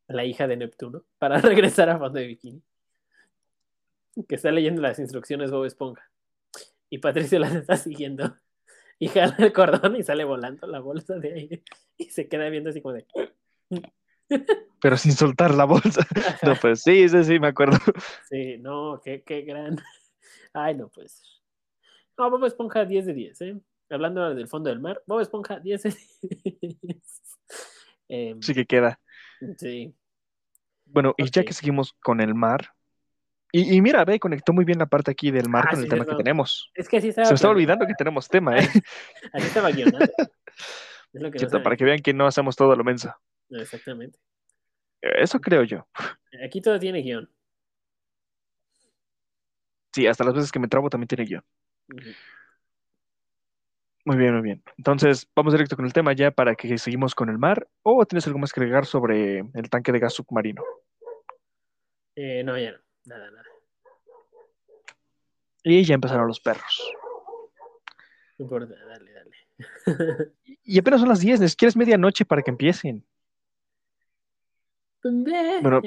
la hija de Neptuno para *laughs* regresar a fondo de bikini. Que está leyendo las instrucciones Bob Esponja. Y Patricio *laughs* las está siguiendo. Y jala el cordón y sale volando la bolsa de aire. Y se queda viendo así como de... *laughs* Pero sin soltar la bolsa. No, pues sí, sí, sí, me acuerdo. Sí, no, qué, qué gran. Ay, no puede ser. No, Bob Esponja 10 de 10, ¿eh? Hablando del fondo del mar, Bob Esponja 10 de 10. *laughs* Em, Sí que queda. sí. Bueno, y ya que seguimos con el mar. Y, y mira, ve, conectó muy bien la parte aquí del mar Ah, con sí, el tema que tenemos. Es que así estaba. Se me estaba olvidando que tenemos tema, ¿eh? *laughs* Así estaba guionado. Es lo que no Cierto, saben. para que vean que no hacemos todo a lo menso. Exactamente. Eso creo yo. Aquí todo tiene guion. Sí, hasta las veces que me trabo también tiene guion. Muy bien, muy bien. Entonces, vamos directo con el tema ya para que seguimos con el mar. ¿O tienes algo más que agregar sobre el tanque de gas submarino? Eh, no, ya no. Nada, nada. Y ya empezaron los perros. No importa, dale, dale. Y apenas son las 10, ni siquiera es medianoche para que empiecen. Eh, Bueno.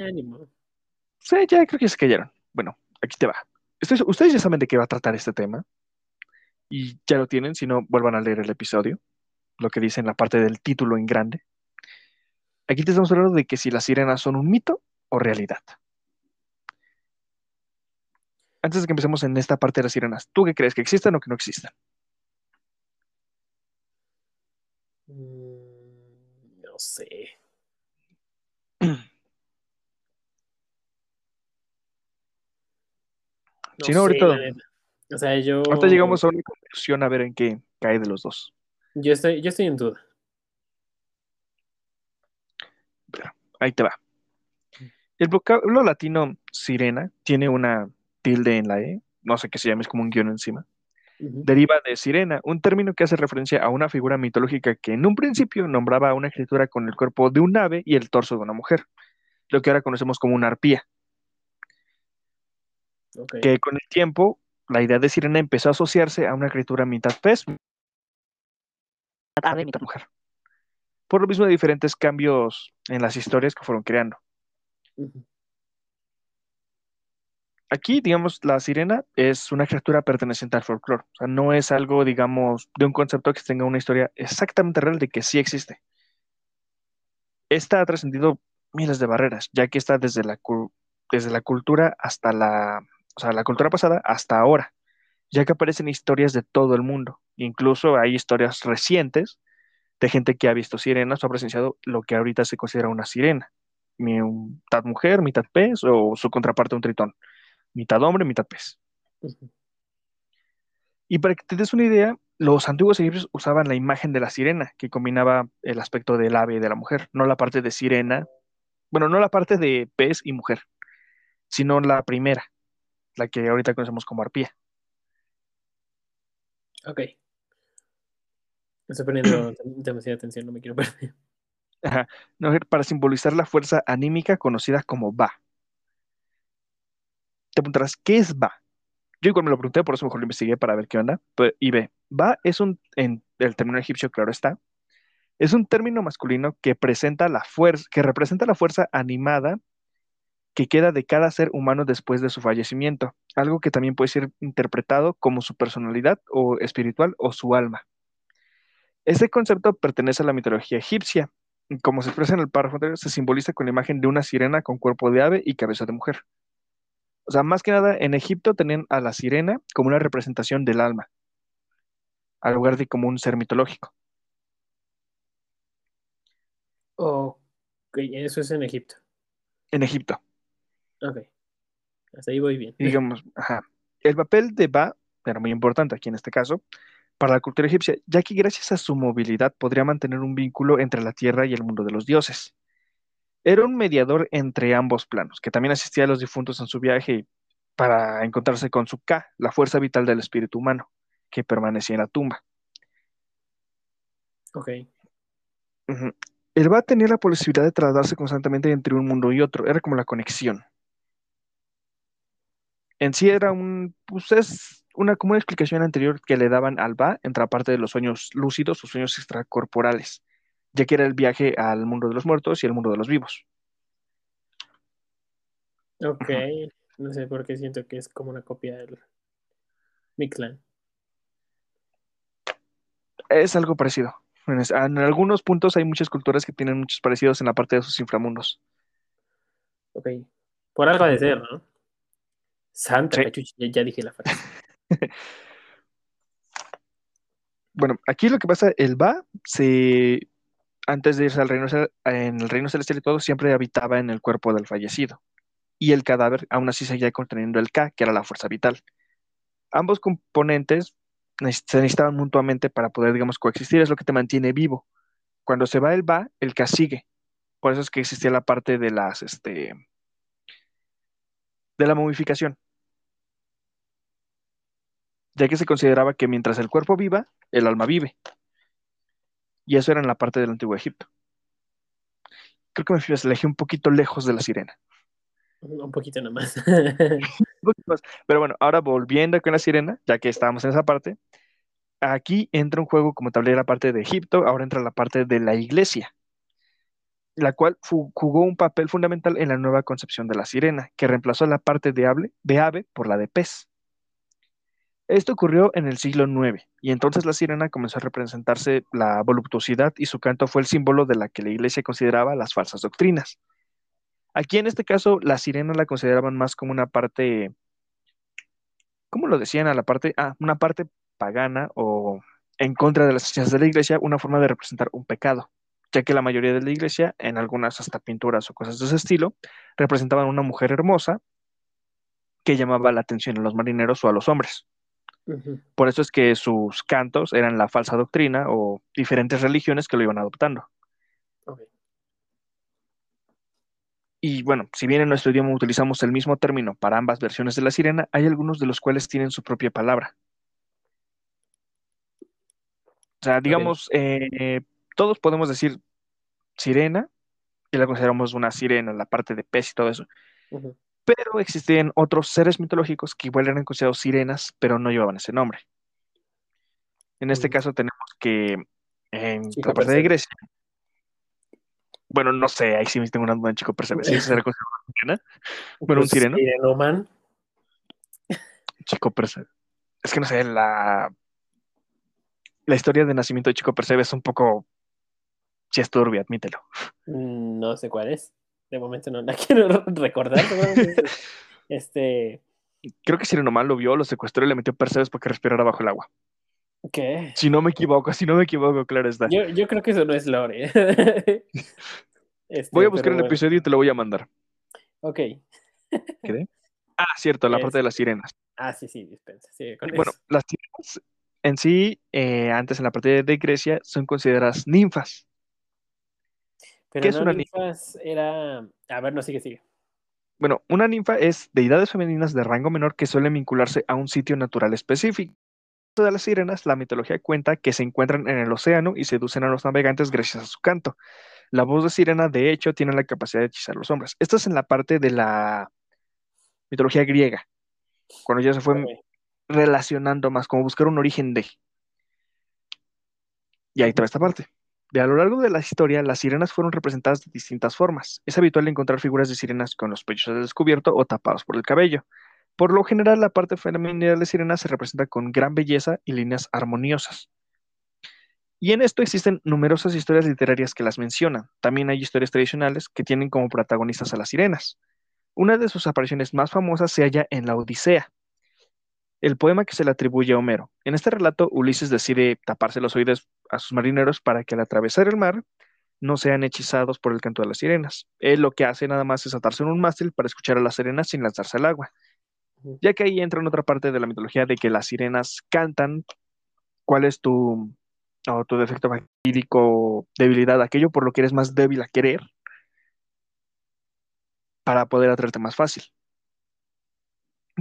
Sí, ya creo que se cayeron. Bueno, aquí te va. Estoy- ustedes ya saben de qué va a tratar este tema. Y ya lo tienen, si no, vuelvan a leer el episodio. Lo que dice en la parte del título en grande. Aquí te estamos hablando de que si las sirenas son un mito o realidad. Antes de que empecemos en esta parte de las sirenas, ¿tú qué crees? ¿Que existen o que no existen? Mm, no sé. *clears throat* No Si no, sé, ahorita-. O sea, yo. Ahorita llegamos a una conclusión a ver en qué cae de los dos. Yo estoy, yo estoy en duda. Ahí te va. El vocablo latino sirena tiene una tilde en la E, no sé qué se llama, es como un guion encima. Deriva de sirena, un término que hace referencia a una figura mitológica que en un principio nombraba a una criatura con el cuerpo de un ave y el torso de una mujer, lo que ahora conocemos como una arpía, que con el tiempo la idea de sirena empezó a asociarse a una criatura mitad pez, mitad ave, mitad mujer. Por lo mismo de diferentes cambios en las historias que fueron creando. Aquí, digamos, la sirena es una criatura perteneciente al folclore. O sea, no es algo, digamos, de un concepto que tenga una historia exactamente real de que sí existe. Esta ha trascendido miles de barreras, ya que está desde la, desde la cultura hasta la, o sea, la cultura pasada hasta ahora, ya que aparecen historias de todo el mundo. Incluso hay historias recientes de gente que ha visto sirenas o ha presenciado lo que ahorita se considera una sirena. Mi- Mitad mujer, mitad pez o su contraparte un tritón. Mitad hombre, mitad pez. Y para que te des una idea, los antiguos egipcios usaban la imagen de la sirena, que combinaba el aspecto del ave y de la mujer, no la parte de sirena, bueno, no la parte de pez y mujer, sino la primera, la que ahorita conocemos como arpía. Ok. Me estoy poniendo *clears throat* demasiada atención, no me quiero perder. Ajá, no, para simbolizar la fuerza anímica conocida como Ba. Te preguntarás, ¿qué es Ba? Yo igual me lo pregunté, por eso mejor lo investigué para ver qué onda. Y ve, Ba es un, en el término egipcio, claro está, es un término masculino que presenta la fuerza, que representa la fuerza animada que queda de cada ser humano después de su fallecimiento, algo que también puede ser interpretado como su personalidad o espiritual o su alma. Este concepto pertenece a la mitología egipcia. Como se expresa en el párrafo anterior, se simboliza con la imagen de una sirena con cuerpo de ave y cabeza de mujer. O sea, más que nada, en Egipto tenían a la sirena como una representación del alma, al lugar de como un ser mitológico. Ok, eso es en Egipto. En Egipto. Ok. Hasta ahí voy bien. Digamos, ajá. El papel de Ba era muy importante aquí en este caso para la cultura egipcia, ya que gracias a su movilidad podría mantener un vínculo entre la tierra y el mundo de los dioses. Era un mediador entre ambos planos, que también asistía a los difuntos en su viaje para encontrarse con su Ka, la fuerza vital del espíritu humano, que permanecía en la tumba. Ok. Ujú. El Ba tenía la posibilidad de trasladarse constantemente entre un mundo y otro, era como la conexión. En sí era un, pues es una, como una explicación anterior que le daban al Ba entre la parte de los sueños lúcidos o sueños extracorporales, ya que era el viaje al mundo de los muertos y el mundo de los vivos. Ok. No sé por qué siento que es como una copia del Mictlan. Es algo parecido. En, algunos puntos hay muchas culturas que tienen muchos parecidos en la parte de sus inframundos. Ok. Por algo de ser, ¿no? Santa Sí. ya, dije la frase. *laughs* Bueno, aquí lo que pasa, el Ba se, antes de irse al reino, en el reino celestial y todo, siempre habitaba en el cuerpo del fallecido. Y el cadáver aún así seguía conteniendo el Ka, que era la fuerza vital. Ambos componentes se necesitaban mutuamente para poder, digamos, coexistir, es lo que te mantiene vivo. Cuando se va el Ba, el Ka sigue. Por eso es que existía la parte de las, este, de la momificación. Ya que se consideraba que mientras el cuerpo viva, el alma vive. Y eso era en la parte del antiguo Egipto. Creo que me fui alejé un poquito lejos de la sirena. Un poquito nomás. *laughs* Un poquito más. Pero bueno, ahora volviendo con la sirena, ya que estábamos en esa parte, aquí entra un juego como tal era parte de Egipto, ahora entra la parte de la iglesia, la cual jugó un papel fundamental en la nueva concepción de la sirena, que reemplazó la parte de ave, de ave por la de pez. Esto ocurrió en el siglo IX, y entonces la sirena comenzó a representarse la voluptuosidad y su canto fue el símbolo de la que la iglesia consideraba las falsas doctrinas. Aquí en este caso, la sirena la consideraban más como una parte ¿cómo lo decían a la parte? Ah, una parte pagana o en contra de las enseñanzas de la iglesia, una forma de representar un pecado, ya que la mayoría de la iglesia, en algunas hasta pinturas o cosas de ese estilo, representaban una mujer hermosa que llamaba la atención a los marineros o a los hombres. Por eso es que sus cantos eran la falsa doctrina o diferentes religiones que lo iban adoptando. Y bueno, si bien en nuestro idioma utilizamos el mismo término para ambas versiones de la sirena, hay algunos de los cuales tienen su propia palabra. O sea, digamos, eh, todos podemos decir sirena y la consideramos una sirena, la parte de pez y todo eso. Pero existen otros seres mitológicos que igual eran considerados sirenas, pero no llevaban ese nombre. En este Mm. caso tenemos que en Chico la parte de. Grecia, bueno, no sé, ahí sí me tengo una duda Chico Percebe, ¿sí será considerado una sirena? *laughs* Bueno, un Pues, sireno. Sirenoman. Chico Percebe. Es que no sé, la, la historia de nacimiento de Chico Percebe es un poco, sí es turbia, admítelo. Mm, No sé cuál es. De momento no la *laughs* quiero recordar. *laughs* Este. Creo que Sirenoman lo vio, lo secuestró y le metió Percebes para que respirara bajo el agua. ¿Qué? Si no me equivoco, si no me equivoco, claro está. Yo, yo creo que eso no es lore. *laughs* Este, Voy a buscar el bueno. episodio y te lo voy a mandar. Ok. ¿Quedé? Ah, cierto, la Es- parte de las sirenas. Ah, sí, sí, dispensa. Sigue con Bueno, eso. las sirenas en sí, eh, antes en la parte de Grecia, son consideradas ninfas. Pero ¿qué es no una ninfas era. A ver, no sigue, sigue. Bueno, una ninfa es deidades femeninas de rango menor que suelen vincularse a un sitio natural específico. De las sirenas, la mitología cuenta que se encuentran en el océano y seducen a los navegantes gracias a su canto. La voz de sirena, de hecho, tiene la capacidad de hechizar a los hombres. Esto es en la parte de la mitología griega, cuando ya se fue relacionando más, como buscar un origen de. Y ahí toda esta parte. De a lo largo de la historia, las sirenas fueron representadas de distintas formas. Es habitual encontrar figuras de sirenas con los pechos al descubierto o tapados por el cabello. Por lo general, la parte femenina de la sirena se representa con gran belleza y líneas armoniosas. Y en esto existen numerosas historias literarias que las mencionan. También hay historias tradicionales que tienen como protagonistas a las sirenas. Una de sus apariciones más famosas se halla en la Odisea, el poema que se le atribuye a Homero. En este relato, Ulises decide taparse los oídos a sus marineros para que al atravesar el mar no sean hechizados por el canto de las sirenas. Él lo que hace nada más es atarse en un mástil para escuchar a las sirenas sin lanzarse al agua. Ya que ahí entra en otra parte de la mitología de que las sirenas cantan cuál es tu, o tu defecto fatídico, debilidad, aquello por lo que eres más débil a querer, para poder atraerte más fácil.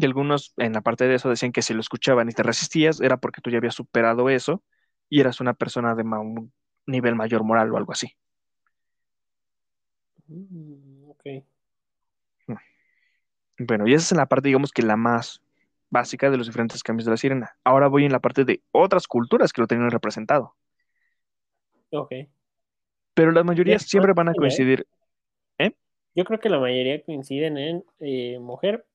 Y algunos en la parte de eso decían que si lo escuchaban y te resistías era porque tú ya habías superado eso y eras una persona de ma- un nivel mayor moral o algo así. Mm, ok. Bueno, y esa es la parte, digamos que la más básica de los diferentes cambios de la sirena. Ahora voy en la parte de otras culturas que lo tienen representado. Ok. Pero las mayorías siempre van a ¿eh? coincidir. Yo creo que la mayoría coinciden en eh, mujer.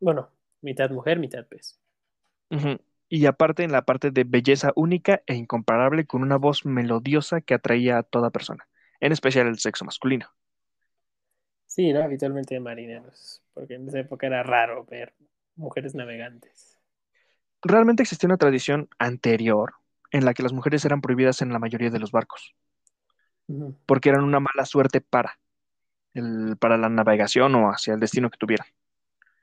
Bueno, mitad mujer, mitad pez. Y aparte en la parte de belleza única e incomparable con una voz melodiosa que atraía a toda persona, en especial el sexo masculino. Sí, ¿no? Habitualmente de marineros. Porque en esa época era raro ver mujeres navegantes. Realmente existía una tradición anterior en la que las mujeres eran prohibidas en la mayoría de los barcos, porque eran una mala suerte para, el, para la navegación o hacia el destino que tuvieran.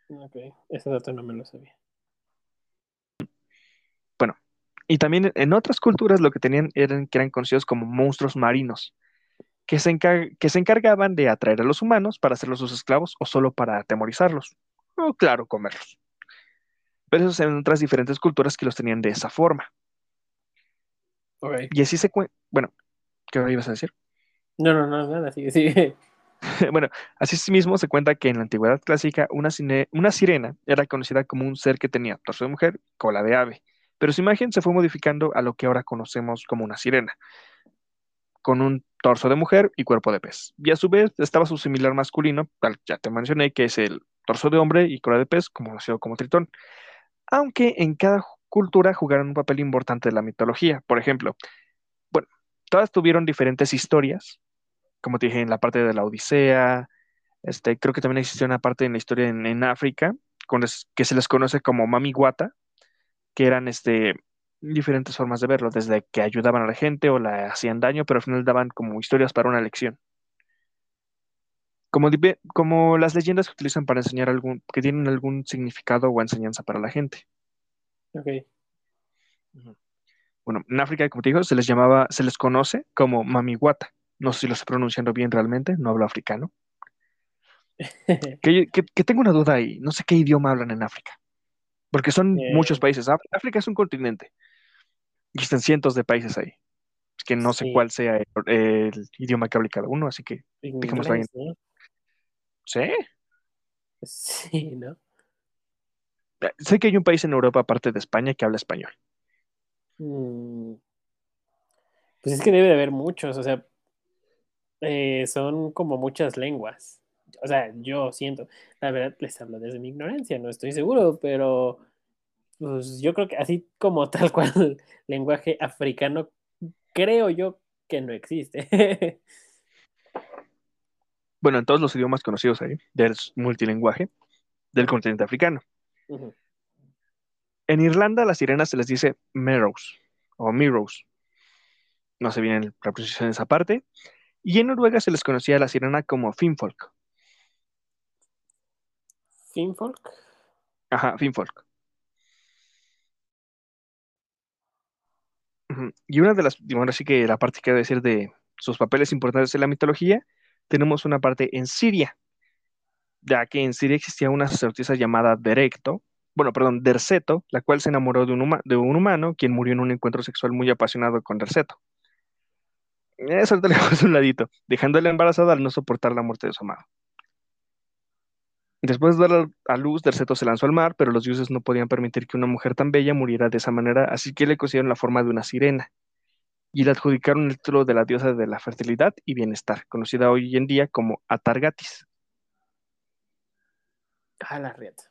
Ok, ese dato no me lo sabía. Y también en otras culturas lo que tenían eran que eran conocidos como monstruos marinos, que se, que se encargaban de atraer a los humanos para hacerlos sus esclavos o solo para atemorizarlos, o claro, comerlos. Pero esos en otras diferentes culturas que los tenían de esa forma. Ok. Y así se cuenta, bueno, ¿qué ibas a decir? No, no, no, nada, sigue, sigue. *laughs* bueno, así mismo se cuenta que en la antigüedad clásica una, sirena era conocida como un ser que tenía torso de mujer, cola de ave, pero su imagen se fue modificando a lo que ahora conocemos como una sirena, con un torso de mujer y cuerpo de pez. Y a su vez estaba su similar masculino, tal ya te mencioné, que es el torso de hombre y cola de pez, conocido como tritón. Aunque en cada cultura jugaron un papel importante de la mitología. Por ejemplo, bueno, todas tuvieron diferentes historias, como te dije, en la parte de la Odisea, este, creo que también existió una parte en la historia en, en África, con les- que se les conoce como Mami Guata, que eran este, diferentes formas de verlo, desde que ayudaban a la gente o la hacían daño, pero al final daban como historias para una lección. Como, como las leyendas que utilizan para enseñar algún, que tienen algún significado o enseñanza para la gente. Ok. Bueno, en África, como te digo, se les llamaba, se les conoce como Mamiwata. No sé si lo estoy pronunciando bien realmente, no hablo africano. *laughs* Que, que- que tengo una duda ahí, no sé qué idioma hablan en África, porque son Eh, muchos países. Áf- África es un continente y están cientos de países ahí. Es que no sé Sí. cuál sea el, el idioma que hable cada uno, así que dejémoslo ahí. ¿no? Sí, Sí, ¿no? Eh, sé que hay un país en Europa aparte de España que habla español. Mm, Pues es que debe de haber muchos, o sea, eh, son como muchas lenguas. O sea, yo siento, la verdad les hablo desde mi ignorancia, no estoy seguro, pero pues yo creo que así como *laughs* tal cual lenguaje africano, creo yo que no existe. *laughs* Bueno, en todos los idiomas conocidos ahí, del multilingüaje del continente africano. En Irlanda a las sirenas se les dice Merrows o Mirrors. No sé bien la pronunciación de esa parte. Y en Noruega se les conocía a la sirena como Finfolk. Finfolk. Ajá, Finfolk. Y una de las, bueno, sí que la parte que quiero decir de sus papeles importantes en la mitología, tenemos una parte en Siria, ya que en Siria existía una sacerdotisa llamada Derecto, bueno, perdón, Derceto, la cual se enamoró de un, huma- de un humano, quien murió en un encuentro sexual muy apasionado con Derceto. Eso lo dejo a un ladito, dejándola embarazada al no soportar la muerte de su amado. Después de dar a luz, Derceto se lanzó al mar, pero los dioses no podían permitir que una mujer tan bella muriera de esa manera, así que le cosieron la forma de una sirena y le adjudicaron el título de la diosa de la fertilidad y bienestar, conocida hoy en día como Atargatis. Ah, la riata.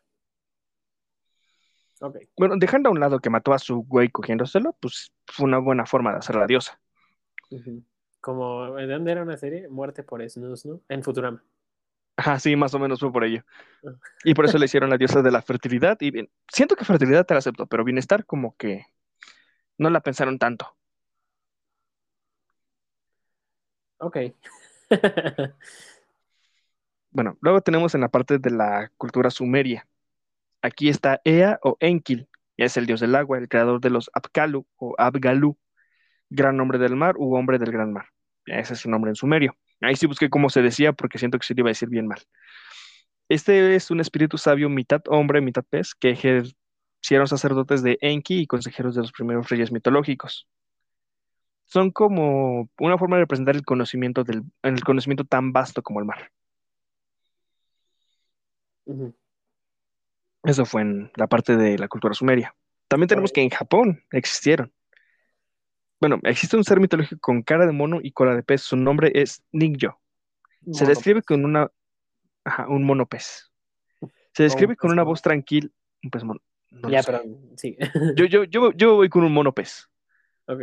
Ok. Bueno, dejando a un lado que mató a su güey cogiéndoselo, pues fue una buena forma de hacer la diosa. Como, ¿de dónde era una serie? Muerte por Snooze, ¿no? En Futurama. Ajá, sí, más o menos fue por ello. Ah. Y por eso le hicieron la diosa de la *laughs* fertilidad y bien. Siento que fertilidad te la acepto, pero bienestar como que no la pensaron tanto. Ok. *laughs* Bueno, luego tenemos en la parte de la cultura sumeria. Aquí está Ea o Enkil, y es el dios del agua, el creador de los Apkalu o Abgalu, gran hombre del mar u hombre del gran mar. Ese es su nombre en sumerio. Ahí sí busqué cómo se decía porque siento que se le iba a decir bien mal. Este es un espíritu sabio mitad hombre, mitad pez, que ejercieron sacerdotes de Enki y consejeros de los primeros reyes mitológicos. Son como una forma de representar el conocimiento del, el conocimiento tan vasto como el mar. Eso fue en la parte de la cultura sumeria. También tenemos que en Japón existieron. Bueno, existe un ser mitológico con cara de mono y cola de pez. Su nombre es Ningyo. Se describe pez. con una... Ajá, un mono pez. Se describe un con una mono. voz tranquila. Un pez mono. No Ya, pero sí. Yo, yo, yo, yo voy con un mono pez. Ok.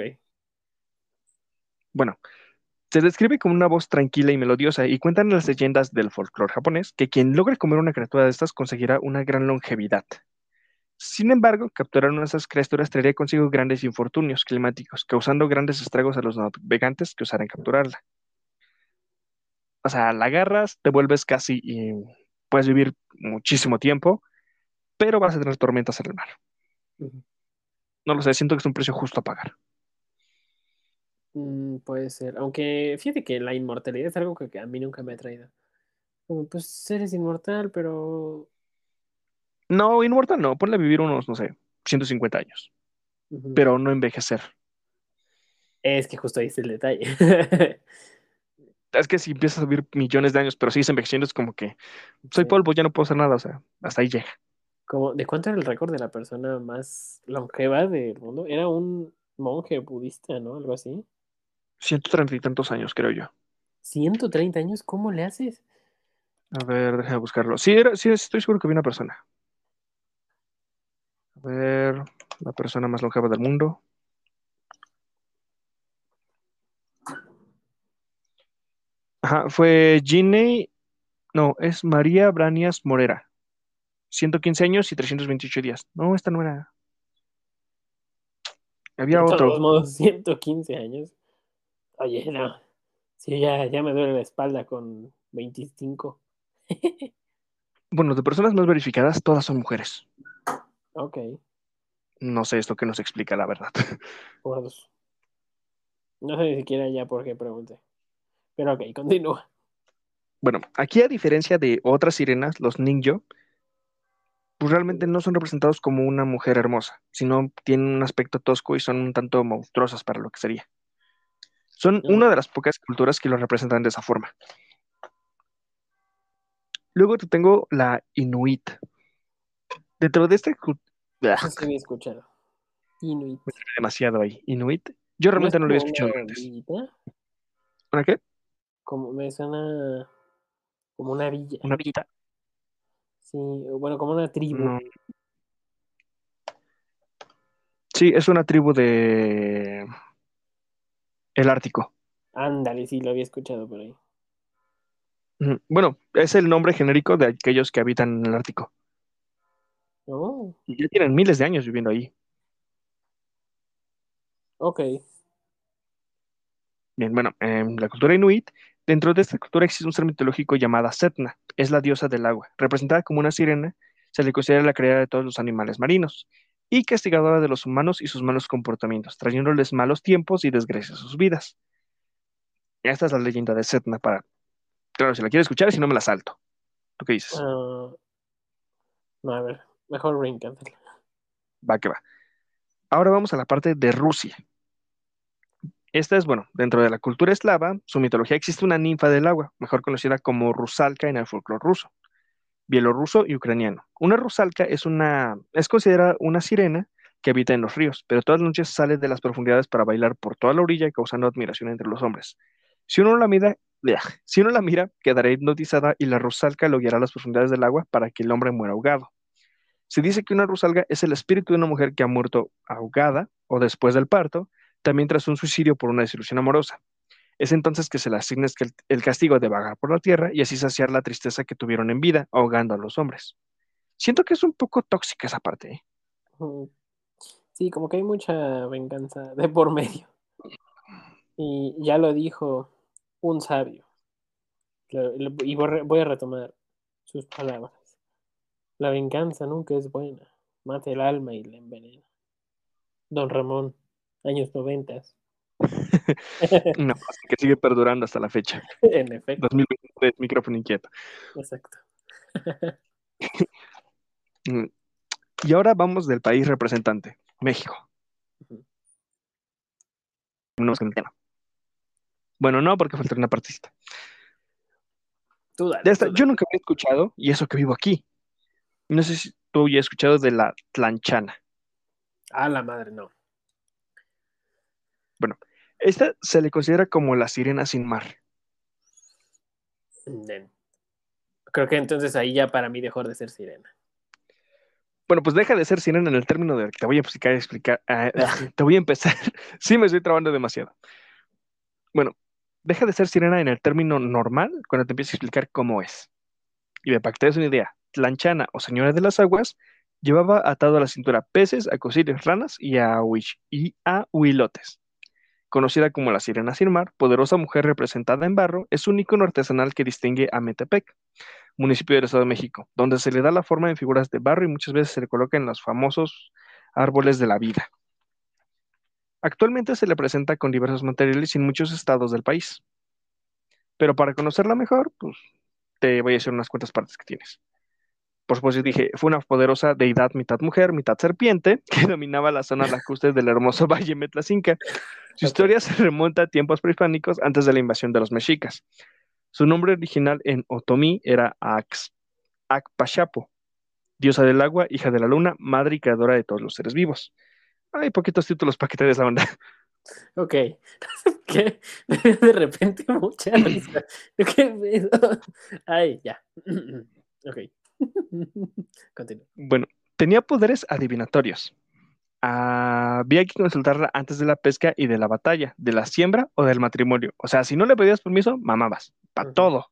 Bueno, se describe con una voz tranquila y melodiosa y cuentan las leyendas del folclore japonés que quien logre comer una criatura de estas conseguirá una gran longevidad. Sin embargo, capturar una de esas criaturas traería consigo grandes infortunios climáticos, causando grandes estragos a los navegantes que osaran capturarla. O sea, la agarras, te vuelves casi y puedes vivir muchísimo tiempo, pero vas a tener tormentas en el mar. No lo sé, siento que es un precio justo a pagar. Mm, puede ser. Aunque fíjate que la inmortalidad es algo que, que a mí nunca me ha traído. Como, pues eres inmortal, pero. No, inmortal no, ponle a vivir unos, no sé, 150 años, pero no envejecer. Es que justo ahí está el detalle. *laughs* Es que si empiezas a vivir millones de años, pero sigues envejeciendo, es como que soy Sí. polvo, ya no puedo hacer nada, o sea, hasta ahí llega. Como, ¿de cuánto era el récord de la persona más longeva del mundo? Era un monje budista, ¿no? Algo así. 130 y tantos años, creo yo. 130 años, ¿cómo le haces? A ver, déjame buscarlo. Sí, era, sí, estoy seguro que vi una persona. A ver, la persona más longeva del mundo. Ajá, fue Ginny, no, es María Branias Morera. 115 años y 328 días. No, esta no era. Había De otro. todos modos, *laughs* 115 años. Oye, no. Sí, ya, ya me duele la espalda con 25. *laughs* Bueno, de personas más verificadas, todas son mujeres. Ok, No sé esto que nos explica la verdad. *laughs* No sé ni siquiera ya por qué pregunté. Pero ok, continúa. Bueno, aquí a diferencia de otras sirenas, los ninjo, pues realmente no son representados como una mujer hermosa, sino tienen un aspecto tosco y son un tanto monstruosas para lo que sería. Son una de las pocas culturas que lo representan de esa forma. Luego te tengo la Inuit. Dentro de este sí había escuchado. Inuit. demasiado ahí. Inuit. Yo realmente no, lo había escuchado antes. villita? ¿Una qué? Como me suena como una villa. ¿Una villita? Sí, bueno, como una tribu. No. Sí, es una tribu de el Ártico. Ándale, sí, lo había escuchado por ahí. Bueno, es el nombre genérico de aquellos que habitan en el Ártico. Oh, Y ya tienen miles de años viviendo ahí. ok. Bien, bueno, en la cultura inuit, dentro de esta cultura existe un ser mitológico llamada Setna. Es la diosa del agua. Representada como una sirena, se le considera la creadora de todos los animales marinos y castigadora de los humanos y sus malos comportamientos, trayéndoles malos tiempos y desgracias a sus vidas. Esta es la leyenda de Setna para... Claro, si la quieres escuchar, si no me la salto. ¿Tú qué dices? Ah, no, a ver, mejor reencántala. Va que va. Ahora vamos a la parte de Rusia. Esta es, bueno, dentro de la cultura eslava, su mitología existe una ninfa del agua, mejor conocida como Rusalka en el folclore ruso, bielorruso y ucraniano. Una Rusalka es una, es considerada una sirena que habita en los ríos, pero todas las noches sale de las profundidades para bailar por toda la orilla, causando admiración entre los hombres. Si uno la mira, si uno la mira, quedará hipnotizada y la Rusalka lo guiará a las profundidades del agua para que el hombre muera ahogado. Se dice que una rusalga es el espíritu de una mujer que ha muerto ahogada o después del parto, también tras un suicidio por una desilusión amorosa. Es entonces que se le asigna el- castigo de vagar por la tierra y así saciar la tristeza que tuvieron en vida, ahogando a los hombres. Siento que es un poco tóxica esa parte. ¿eh? Sí, como que hay mucha venganza de por medio. Y ya lo dijo un sabio. Y voy a retomar sus palabras. La venganza nunca es buena. Mata el alma y la envenena. Don Ramón, años noventas. *laughs* Una frase que sigue perdurando hasta la fecha. *laughs* en efecto, 2023, micrófono inquieto. exacto. *laughs* Mm. Y ahora vamos del país representante, México. Que no. Bueno, no, porque falta una partista. Dale, tú yo nunca había escuchado, y eso que vivo aquí. No sé si tú ya has escuchado de la tlanchana. A la madre, no. Esta se le considera como la sirena sin mar. Creo que entonces ahí ya para mí dejó de ser sirena. Bueno, pues deja de ser sirena en el término de te voy a explicar, explicar, ah, *laughs* te voy a empezar. *laughs* sí, me estoy trabando demasiado. Bueno, deja de ser sirena en el término normal cuando te empiezo a explicar cómo es. Y para que te des una idea, Tlanchana o Señora de las Aguas llevaba atado a la cintura peces, ranas a, huich- y a huilotes. Conocida como la Sirena Sin Mar, poderosa mujer representada en barro, es un ícono artesanal que distingue a Metepec, municipio del Estado de México, donde se le da la forma en figuras de barro y muchas veces se le coloca en los famosos árboles de la vida. Actualmente se le presenta con diversos materiales en muchos estados del país. Pero para conocerla mejor, pues te voy a decir unas cuantas partes que tienes. Por supuesto, dije, fue una poderosa deidad mitad mujer, mitad serpiente, *laughs* que dominaba la zona *laughs* lacustre del hermoso valle Metlacinca. Su historia se remonta a tiempos prehispánicos antes de la invasión de los mexicas. Su nombre original en otomí era Ax, Akpachapo, diosa del agua, hija de la luna, madre y creadora de todos los seres vivos. Hay poquitos títulos para que te des la onda. Ok. *laughs* ¿Qué? De repente mucha risa. ¿Qué? Ay, ya. *clears throat* Ok. *laughs* Continúa. Bueno, tenía poderes adivinatorios. Ah, había que consultarla antes de la pesca y de la batalla, de la siembra o del matrimonio. O sea, si no le pedías permiso, mamabas. Para todo.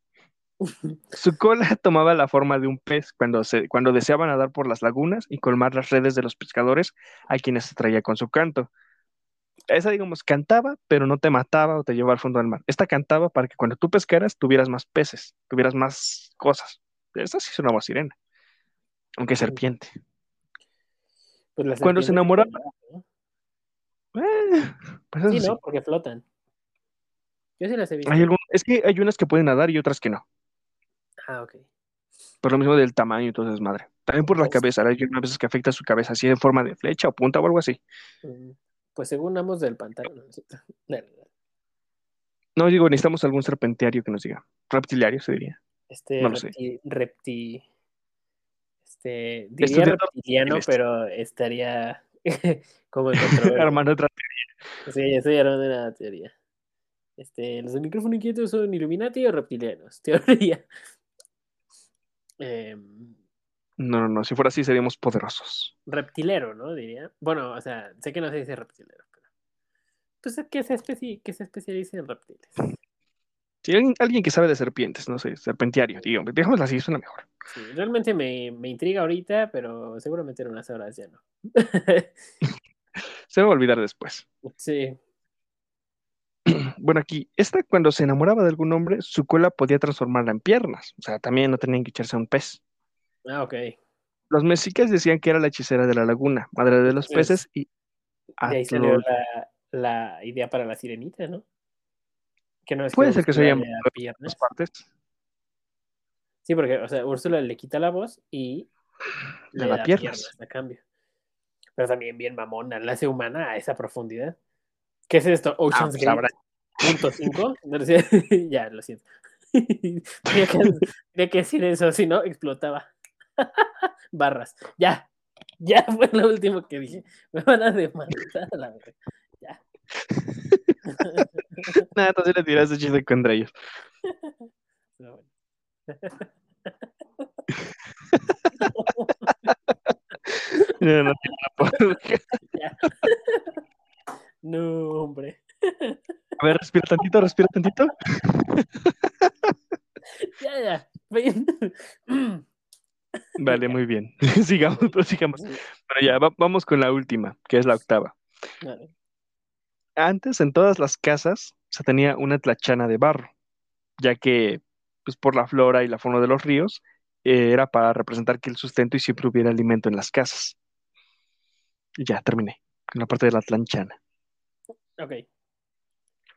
*laughs* Su cola *laughs* tomaba la forma de un pez cuando, se, cuando deseaba nadar por las lagunas y colmar las redes de los pescadores a quienes se traía con su canto. Esa, digamos, cantaba, pero no te mataba o te llevaba al fondo del mar. Esta cantaba para que cuando tú pescaras tuvieras más peces, tuvieras más cosas. Esta sí es una sirena, aunque serpiente. Pues Cuando se enamoraba. ¿no? Eh, pues Sí, sí. ¿no? Porque flotan. Yo sí las he visto. Hay algún- es que hay unas que pueden nadar y otras que no. Ah, ok. Por lo mismo del tamaño y todo es madre. También por la Pues- cabeza. Hay unas veces que afecta su cabeza, así en forma de flecha o punta o algo así. Mm, Pues según ambos del pantano. No digo, necesitamos algún serpentiario que nos diga. Reptiliario se diría. Este No repti, repti- este, diría reptiliano, pero estaría *laughs* como. Hermano, *laughs* otra- Sí, estoy armando una teoría. Este, los del micrófono inquieto son Illuminati o reptilianos. *laughs* Teoría. Em, No, no, no. Si fuera así, seríamos poderosos. reptilero, ¿no? Diría. Bueno, o sea, sé que no se dice reptilero, pero. Pues que se, especi que se especialice en reptiles. Si alguien, alguien que sabe de serpientes, no sé, serpentiario, digo, dejémoslo así, suena mejor. Sí, realmente me, me intriga ahorita, pero seguramente en unas horas ya no. *laughs* Se va a olvidar después. *laughs* sí. *clears throat* Bueno, aquí, esta cuando se enamoraba de algún hombre, su cola podía transformarla en piernas. O sea, también no tenían que echarse a un pez. Ah, ok. De Los mexicas decían que era la hechicera de la laguna, madre de los peces y ahí salió la, la idea para la sirenita, ¿no? Que no es Puede ser que se Úrsula haya le da movido piernas. partes. Sí, porque, o sea, Úrsula le quita la voz y Le da piernas. a cambio. Pero también bien mamona, la hace humana a esa profundidad. ¿Qué es esto? Ocean's pues Gate habrá- punto cinco. No sé, *laughs* ya, lo siento. *laughs* tenía, que, tenía que decir eso, si no, explotaba. *laughs* Barras. Ya. Ya fue lo último que dije. Me van a demandar a la verga. *laughs* Nada, entonces le tiraste chiste contra ellos. Pero bueno. *laughs* No, no, no. *laughs* No, hombre. A ver, respira tantito, respira tantito. Ya, ya. *clears throat* Vale, muy bien. sigamos, prosigamos. Pero ya, va- vamos con la última, que es la octava. Vale. Antes, en todas las casas, se tenía una tlachana de barro, ya que, pues por la flora y la fauna de los ríos, eh, era para representar que el sustento y siempre hubiera alimento en las casas. Y ya, terminé. Con la parte de la tlanchana. Ok.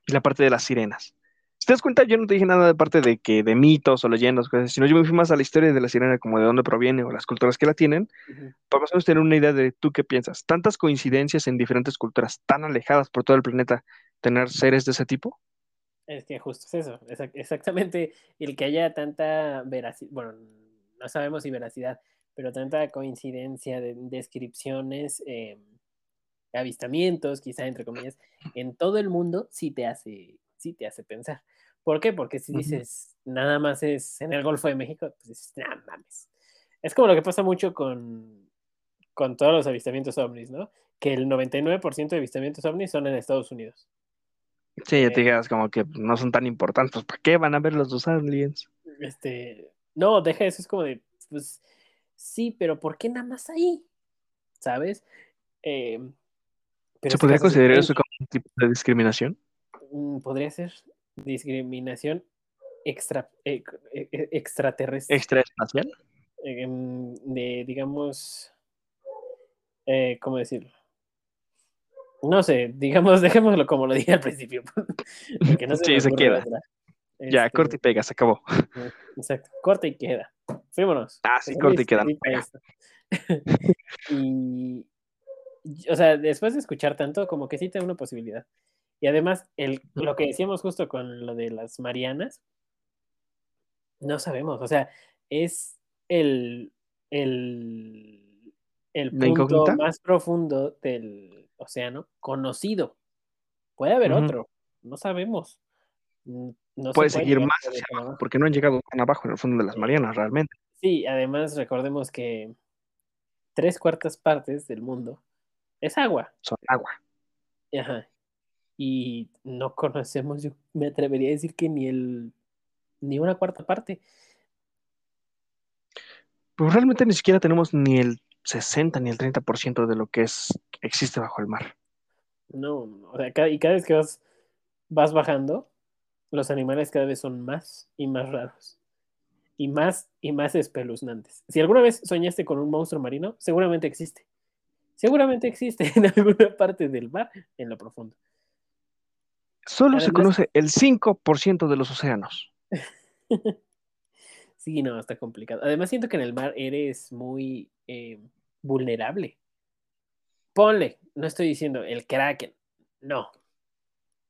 Y la parte de las sirenas. Si te das cuenta, yo no te dije nada de parte de que de mitos o leyendas, cosas, sino yo me fui más a la historia de la sirena, como de dónde proviene o las culturas que la tienen, para más o menos tener una idea de tú qué piensas. ¿Tantas coincidencias en diferentes culturas tan alejadas por todo el planeta tener seres de ese tipo? Es que justo es eso, exac- exactamente el que haya tanta veracidad, bueno, no sabemos si veracidad, pero tanta coincidencia de descripciones, eh, avistamientos, quizá entre comillas, en todo el mundo, sí te hace, sí te hace pensar. ¿Por qué? Porque si dices, nada más es en el Golfo de México, pues dices, nah, mames. Es como lo que pasa mucho con, con todos los avistamientos ovnis, ¿no? Que el 99% de avistamientos ovnis son en Estados Unidos. Sí, ya te Eh. digas como que no son tan importantes. ¿Para qué van a ver los dos aliens? Este, no, deja eso, es como de, pues, sí, pero ¿por qué nada más ahí? ¿Sabes? Eh, pero ¿Se podría considerar eso como un tipo de discriminación? Podría ser discriminación extra, eh, eh, eh, extraterrestre, ¿Extraespacial? em, de, digamos, eh, ¿cómo decirlo? No sé, digamos, *laughs* dejémoslo como lo dije al principio, *laughs* porque no se Sí, se queda. Ya, Este, corta y pega, se acabó. *laughs* Exacto, corta y queda. Fuímonos. Ah, sí, corta y queda. y, o sea, después de escuchar tanto, como que sí te da una posibilidad. Y además, el, lo que decíamos justo con lo de las Marianas, no sabemos, o sea, es el, el, el ¿La punto más profundo del océano conocido. Puede haber otro, no sabemos. Mm, No se Puede seguir más hacia abajo, abajo. porque no han llegado tan abajo en el fondo de las Marianas, realmente. Sí, además recordemos que tres cuartas partes del mundo es agua. Son agua. Ajá. Y no conocemos, yo me atrevería a decir que ni el ni una cuarta parte. Pero realmente ni siquiera tenemos ni el 60 ni el 30% de lo que es existe bajo el mar. No, o sea, cada, y cada vez que vas, vas bajando, los animales cada vez son más y más raros. Y más y más espeluznantes. Si alguna vez soñaste con un monstruo marino, seguramente existe. Seguramente existe *laughs* en alguna parte del mar, en lo profundo. Solo se conoce el 5% de los océanos. *laughs* Sí, no, está complicado. Además, siento que en el mar eres muy eh, vulnerable. Ponle, no estoy diciendo el kraken, no.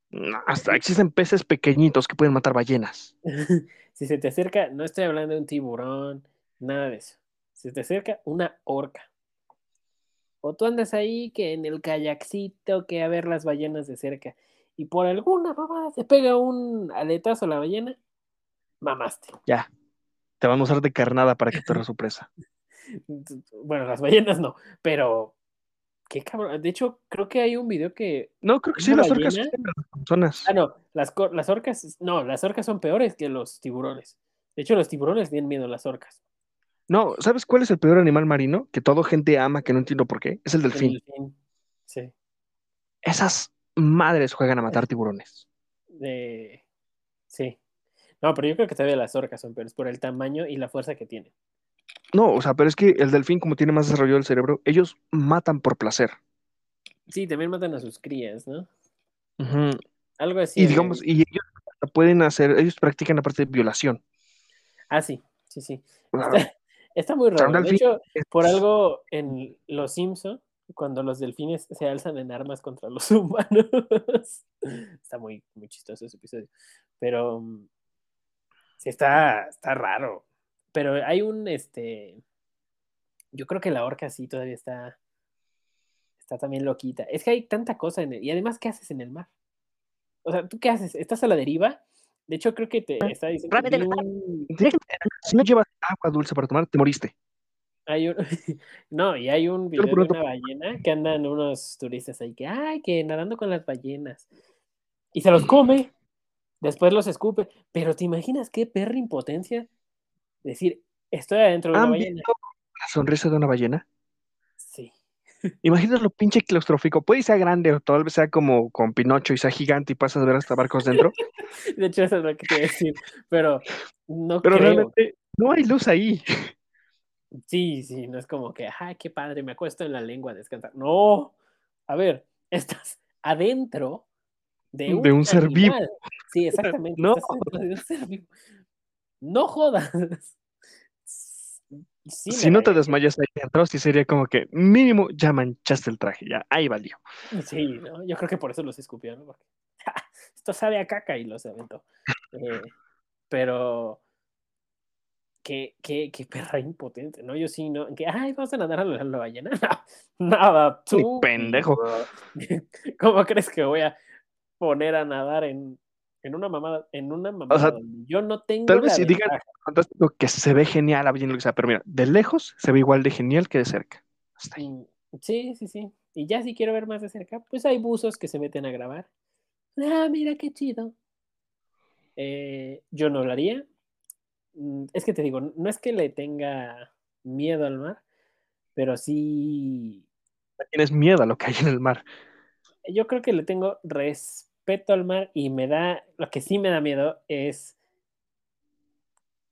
No, Hasta existen peces pequeñitos que pueden matar ballenas. *laughs* si se te acerca, no estoy hablando de un tiburón, nada de eso. Si se te acerca una orca. O tú andas ahí que en el kayakcito, que a ver las ballenas de cerca. Y por alguna mamada te pega un aletazo a la ballena, mamaste. Ya. Te van a usar de carnada para que te *laughs* su presa. Bueno, las ballenas no, pero qué cabrón. De hecho, creo que hay un video que. No, creo que sí, ¿Una las orcas son las. Ah, no, las, las orcas. No, las orcas son peores que los tiburones. De hecho, los tiburones tienen miedo a las orcas. No, ¿sabes cuál es el peor animal marino? Que todo gente ama, que no entiendo por qué. Es el El delfín. delfín. Sí. Esas madres juegan a matar tiburones. de- Sí. No, pero yo creo que todavía las orcas son peores por el tamaño y la fuerza que tienen. No, o sea, pero es que el delfín, como tiene más desarrollado el cerebro, ellos matan por placer. Sí, también matan a sus crías, ¿no? Algo así. Y digamos, y ellos pueden hacer, ellos practican la parte de violación. Ah, sí, sí, sí. Está, está muy raro. De hecho, es- por algo en Los Simpson, cuando los delfines se alzan en armas contra los *laughs* humanos. está muy, muy chistoso ese episodio. Pero mm, sí está, está raro. Pero hay un, este, yo creo que la orca sí todavía está, está también loquita. Es que hay tanta cosa en el, y además, ¿qué haces en el mar? O sea, ¿tú qué haces? ¿Estás a la deriva? De hecho, creo que te está diciendo un- Si no llevas agua dulce para tomar, te moriste. Hay un, *laughs* no, y hay un video de una ballena que andan unos turistas ahí que, ay, que nadando con las ballenas. Y se los come, después los escupe. Pero ¿te imaginas qué perra impotencia? Decir, estoy adentro de una ¿Han ballena. visto la sonrisa de una ballena? Sí. Imagínate lo pinche claustrofóbico. Puede ser grande o tal vez sea como con Pinocho y sea gigante y pasas a ver hasta barcos dentro. *laughs* De hecho, eso es lo que te decir. Pero no Pero creo. realmente no hay luz ahí. Sí, sí, no es como que, ay, qué padre, me acuesto en la lengua a descansar. No. A ver, *laughs* estás adentro de un, De un ser vivo. Sí, exactamente. No. adentro de un ser vivo. No jodas. *laughs* Sí, si no te desmayas ahí dentro, sí sería como que mínimo ya manchaste el traje. Ya, ahí valió. Sí, ¿no? yo creo que por eso los escupió, ¿no? Porque "Ja, *laughs* esto sabe a caca y los aventó. Eh, pero qué, qué, qué perra impotente, ¿no? Yo sí, ¿no? Que, ay, vamos a nadar a la, la ballena. *laughs* Nada, Ni tú. pendejo. *laughs* ¿Cómo crees que voy a poner a nadar en, en una mamada, en una mamada sea, donde yo no tengo tal vez si digan-? Fantástico que se ve genial ballena, lo que sea, pero mira, de lejos se ve igual de genial que de cerca. Hasta ahí. Mm, Sí, sí, sí. Y ya si quiero ver más de cerca, pues hay buzos que se meten a grabar. Ah, mira qué chido. Eh, yo no lo haría. Mm, Es que te digo, no es que le tenga miedo al mar, pero sí, Tienes miedo a lo que hay en el mar. yo creo que le tengo respeto al mar y me da, lo que sí me da miedo es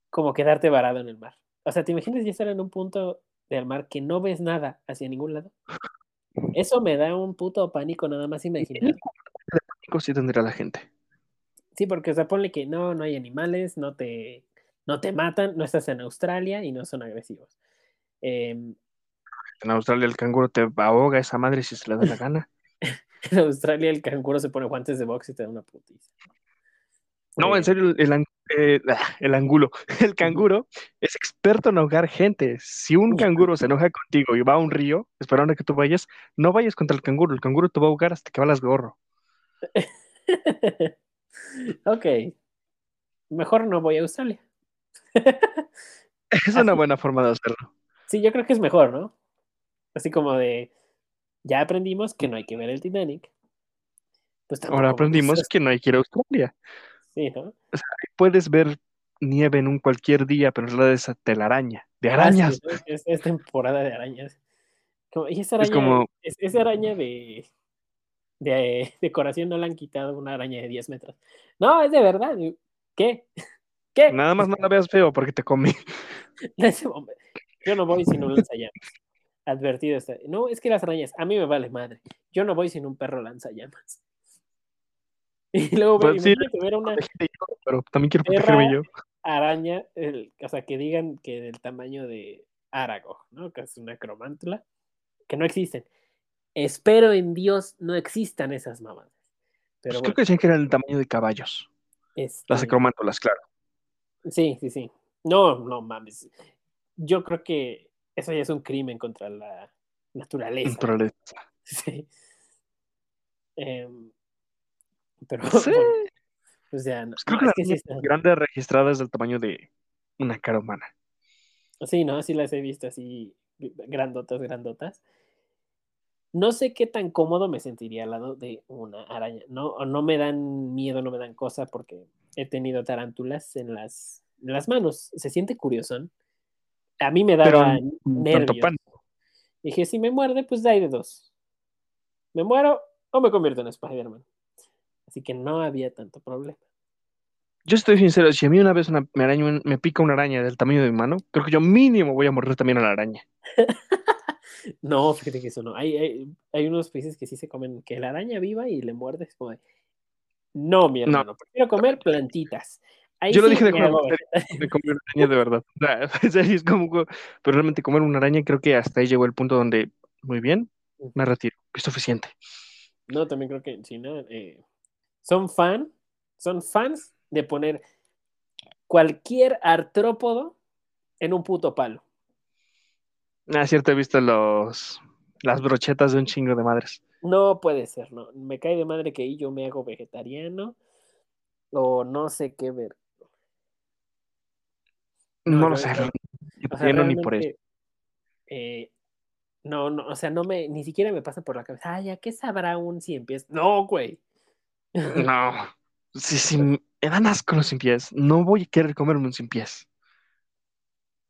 como quedarte varado en el mar. O sea, ¿te imaginas ya estar en un punto del mar que no ves nada hacia ningún lado? Eso me da un puto pánico nada más imaginar. *laughs* Pánico sí tendría la gente. Sí, porque, o sea, ponle que no, no hay animales, no te, no te matan, no estás en Australia y no son agresivos. Em, En Australia el canguro te ahoga esa madre si se le da la gana. *laughs* en Australia el canguro se pone guantes de box y te da una putiza. No, Eh, en serio, el, ang- eh, *laughs* el angulo. *laughs* El canguro es experto en ahogar gente. Si un canguro se enoja contigo y va a un río esperando a que tú vayas, no vayas contra el canguro. El canguro te va a ahogar hasta que valas gorro. ok. Mejor no voy a Australia. *laughs* Es una buena forma de hacerlo. Sí, yo creo que es mejor, ¿no? Así como de, ya aprendimos que no hay que ver el Titanic. Pues Ahora aprendimos que no hay que ir a Australia. Sí, ¿no? Puedes ver nieve en un cualquier día, pero en realidad es telaraña, de Ah, sí, arañas. es, es- es temporada de arañas. Como- y esa araña, Es como, es- esa araña de, de decoración no la han quitado una araña de 10 metros. No, es de verdad. ¿Qué? ¿Qué? nada más no la veas feo porque te comí. *laughs* Yo no voy sin un lanzallamas. Advertido está. No, es que las arañas, a mí me vale madre. Yo no voy sin un perro lanzallamas. *laughs* Y luego ve- Pues sí, ver una Pero también quiero protegerme yo. araña, el- o sea, que digan que del tamaño de Aragog, ¿no? Que es una cromántula, que no existen. Espero en Dios no existan esas mamadas. Pero Pues creo que decían que eran el tamaño de caballos. Las acromántulas, claro. Sí, sí, sí. No, no mames. Yo creo que eso ya es un crimen contra la naturaleza. Naturaleza. *laughs* Sí. Em, pero, Sí. bueno, o sea, no, Pues creo no, que es la que sí araña está- grande registrada es del tamaño de una cara humana. Sí, ¿no? Sí las he visto así, grandotas, grandotas. No sé qué tan cómodo me sentiría al lado de una araña. No, no me dan miedo, no me dan cosa porque he tenido tarántulas en las, en las manos. Se siente curioso. A mí me daba tanto nervios. Dije, si me muerde, pues da de dos. ¿Me muero o me convierto en Spider-Man? Así que no había tanto problema. Yo estoy sincero, si a mí una vez una, me pica una araña del tamaño de mi mano, creo que yo mínimo voy a morder también a la araña. *laughs* No, fíjate que eso no. Hay, hay, hay unos países que sí se comen que la araña viva y le muerdes. Como de, no, mi No. hermano, prefiero comer plantitas. Ahí Yo lo dije de serio, de comer una araña de verdad. O sea, *laughs* en serio, es como, pero realmente comer una araña creo que hasta ahí llegó el punto donde, muy bien, me retiro, es suficiente. No, también creo que en China eh, son fan, son fans de poner cualquier artrópodo en un puto palo. Ah, cierto, he visto los, las brochetas de un chingo de madres. No puede ser, no. Me cae de madre que ahí yo me hago vegetariano o no sé qué ver. No, No, lo sé, ni O sea, ni por eso. eh, no, no, o sea, no me, ni siquiera me pasa por la cabeza, ay, ¿a qué sabrá un cien pies? No, güey. No, *laughs* si, si me dan asco los sin pies, no voy a querer comerme un sin pies.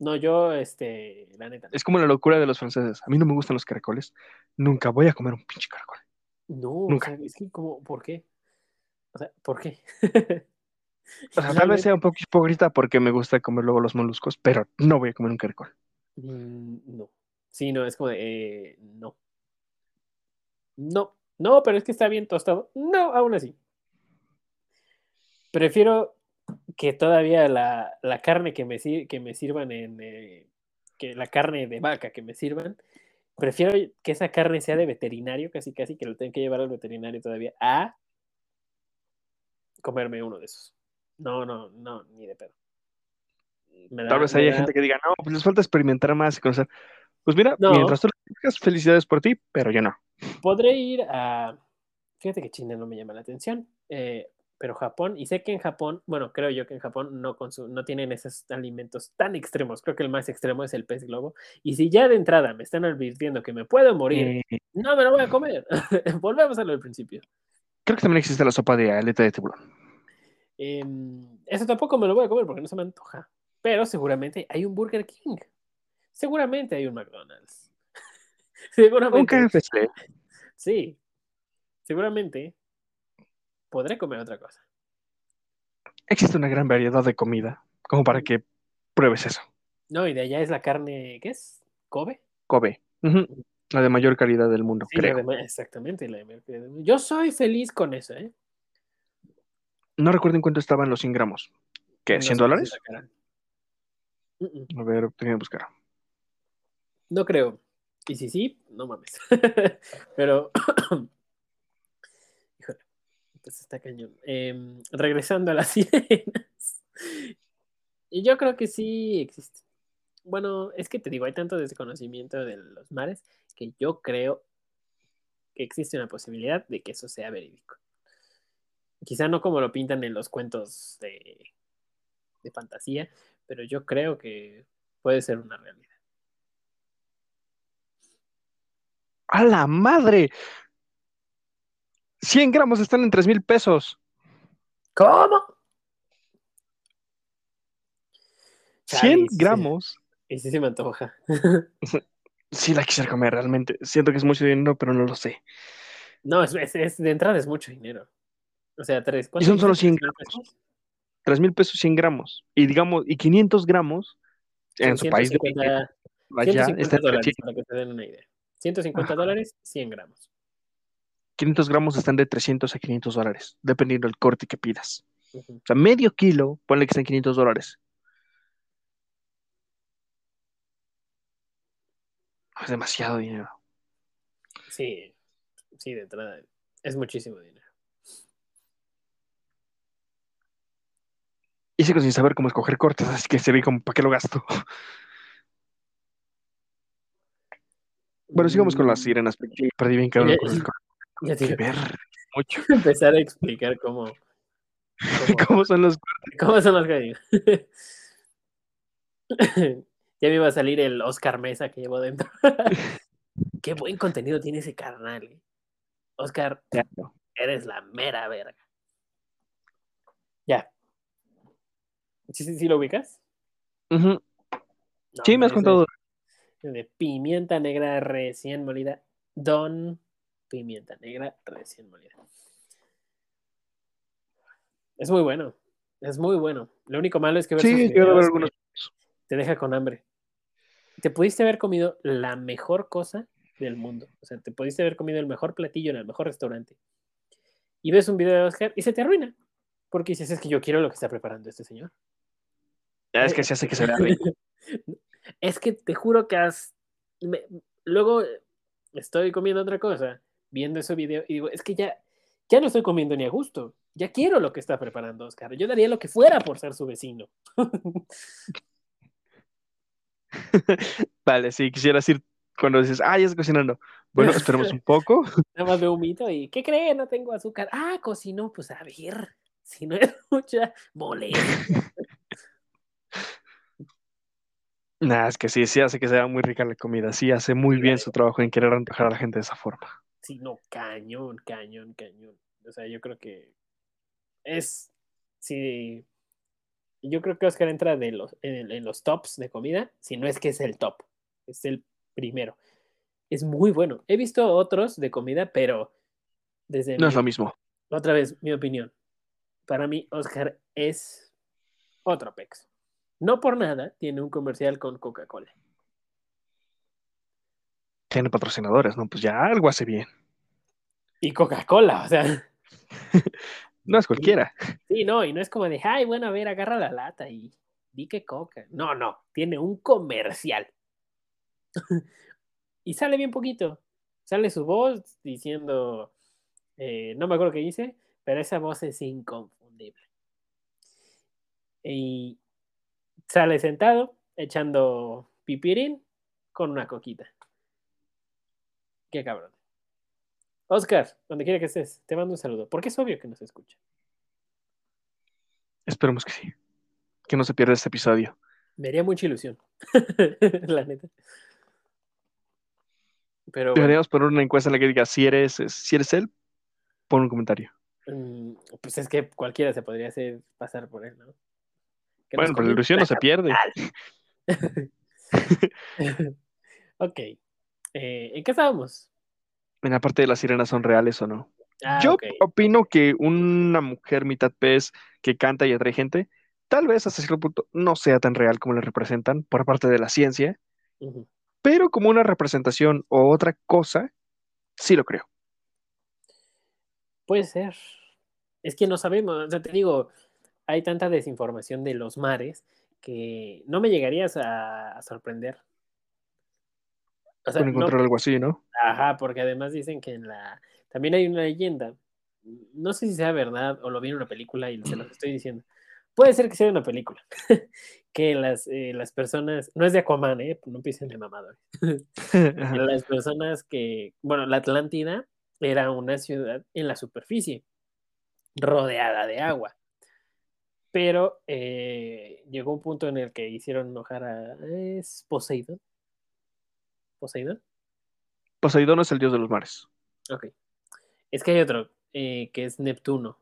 No, yo, este, la neta. Es como la locura de los franceses. A mí no me gustan los caracoles. Nunca voy a comer un pinche caracol. No, o Nunca. sea, es que como, ¿por qué? O sea, ¿por qué? O sea, *laughs* tal vez sea un poco hipócrita porque me gusta comer luego los moluscos, pero no voy a comer un caracol. Mm, No. Sí, no, es como de, eh, no. No, no, pero es que está bien tostado. No, aún así. Prefiero que todavía la, la carne que me, sir- que me sirvan en, eh, que la carne de vaca que me sirvan, prefiero que esa carne sea de veterinario, casi casi que lo tenga que llevar al veterinario todavía, a comerme uno de esos. No, no, no, ni de pedo. Da- Tal vez haya da- gente que diga, no, pues les falta experimentar más y conocer. Pues mira, No. mientras tú lo felicidades por ti, pero yo no. Podré ir a. Fíjate que China no me llama la atención, eh, pero Japón, y sé que en Japón, bueno, creo yo que en Japón no, no tienen esos alimentos tan extremos. Creo que el más extremo es el pez globo. Y si ya de entrada me están advirtiendo que me puedo morir, Eh, no me lo voy a comer. *laughs* Volvemos a lo del principio. creo que también existe la sopa de aleta de tiburón. Em, eso tampoco me lo voy a comer porque no se me antoja. Pero seguramente hay un Burger King. Seguramente hay un McDonald's. *laughs* Un seguramente. KFC. Sí, seguramente podré comer otra cosa. Existe una gran variedad de comida, como para que pruebes eso. No, y de allá es la carne, ¿qué es? ¿Kobe? Kobe. La de mayor calidad del mundo, Sí, la creo. de exactamente. La de- yo soy feliz con eso, ¿eh? No recuerdo en cuánto estaban los 100 gramos. ¿Qué? No ¿100 sé si dólares? Mm, mm, A ver, tengo que buscar. No creo. Y si sí, no mames. *laughs* Pero, *clears throat* pues está cañón. Em, regresando a las *laughs* sirenas. Y yo creo que sí existe. Bueno, es que te digo, hay tanto desconocimiento de los mares que yo creo que existe una posibilidad de que eso sea verídico. Quizá no como lo pintan en los cuentos de, de fantasía, pero yo creo que puede ser una realidad. ¡A la madre! 100 gramos están en 3 mil pesos. ¿Cómo? 100 Chale, sí. gramos. Y sí se me antoja. *laughs* Sí la quisiera comer realmente. Siento que es mucho dinero, pero no lo sé. No, es, es- es- de entrada es mucho dinero. O sea, tres. Y son ¿cuánto solo dijiste? 100 ¿Tres mil gramos. pesos? 3 mil pesos 100 gramos. Y digamos, y 500 gramos en su país de 150 origen, allá 150 está entre dólares, 100 para que se den una idea. 150 Ajá. dólares, 100 gramos. 500 gramos están de 300 a 500 dólares, dependiendo del corte que pidas. O sea, medio kilo, ponle que sean 500 dólares. Es demasiado dinero. Sí, sí, de entrada. Es muchísimo dinero. Y sigo sin saber cómo escoger cortes, así que se ve como, ¿para qué lo gasto? Bueno, sigamos con las Mm, sirenas, perdí bien cabrón con el. Ya te Que ver mucho. *laughs* empezar a explicar cómo, cómo, *laughs* ¿Cómo son los *laughs* cómo son los ya me iba a salir el Oscar Mesa que llevo dentro. Qué buen contenido tiene ese carnal. eh. Oscar, eres la mera verga. Ya. ¿Sí, sí, sí lo ubicas? No, Sí, me has contado. ese De pimienta negra recién molida. Don pimienta negra recién molida. Es muy bueno. Es muy bueno. Lo único malo es que ver Sí, ver videos algunos. te deja con hambre. Te pudiste haber comido la mejor cosa del mundo. O sea, te pudiste haber comido el mejor platillo en el mejor restaurante. Y ves un video de Oscar y se te arruina. Porque dices, es que yo quiero lo que está preparando este señor. Ya es que se hace que se vea rico. *laughs* es que te juro que has... me- Luego estoy comiendo otra cosa, viendo ese video y digo, es que ya, ya no estoy comiendo ni a gusto. Ya quiero lo que está preparando Oscar. Yo daría lo que fuera por ser su vecino. *laughs* Vale, sí, quisieras ir cuando dices, ah, ya está cocinando. Bueno, esperemos un poco. *laughs* Nada más veo un mito y ¿qué cree? No tengo azúcar. Ah, cocinó, pues a ver. Si no *laughs* es mucha molestia. Nah, es que sí, sí hace que sea muy rica la comida. Sí hace muy bien su trabajo en querer antojar a la gente de esa forma. Sí, no, cañón, cañón, cañón. O sea, yo creo que es. Sí. Yo creo que Oscar entra de los, en, en los tops de comida, si no es que es el top. Es el primero. Es muy bueno. He visto otros de comida, pero desde No mi- es lo mismo. otra vez, mi opinión. Para mí, Oscar es otro pex. No por nada tiene un comercial con Coca-Cola. Tiene patrocinadores, ¿no? Pues ya algo hace bien. Y Coca-Cola, o sea. *laughs* No es cualquiera. Sí, no, y no es como de, ay, bueno, a ver, agarra la lata y di que coca. No, no, tiene un comercial. *laughs* y sale bien poquito. Sale su voz diciendo, eh, no me acuerdo qué dice, pero esa voz es inconfundible. Y sale sentado, echando pipirín con una coquita. Qué cabrón. Oscar, donde quiera que estés, te mando un saludo, porque es obvio que nos escucha. Esperemos que sí. Que no se pierda este episodio. Me haría mucha ilusión. *laughs* la neta. Pero bueno, Deberíamos poner una encuesta en la que diga si eres, si eres él, pon un comentario. mm, pues es que cualquiera se podría hacer pasar por él, ¿no? Que Bueno, pero la ilusión no se pierde. *laughs* *laughs* ok. Eh, ¿En qué estábamos? En la parte de las sirenas son reales o no. Ah, Yo opino que una mujer mitad pez que canta y atrae gente, tal vez hasta cierto punto no sea tan real como la representan por parte de la ciencia, pero como una representación o otra cosa, sí lo creo. Puede ser. Es que no sabemos. O sea, te digo, hay tanta desinformación de los mares que no me llegarías a, a sorprender. O sea, no- encontrar algo así, ¿no? Ajá, porque además dicen que en la. También hay una leyenda. No sé si sea verdad o lo vi en una película y se los *clears throat* estoy diciendo. Puede ser que sea una película. *laughs* que las, eh, las personas. No es de Aquaman, ¿eh? No empiecen de mamador. *laughs* Las personas que. Bueno, la Atlántida era una ciudad en la superficie, rodeada de agua. Pero eh, llegó un punto en el que hicieron enojar a. ¿Es Poseidón? ¿Poseidón? Poseidón es el dios de los mares. Ok. Es que hay otro, eh, que es Neptuno.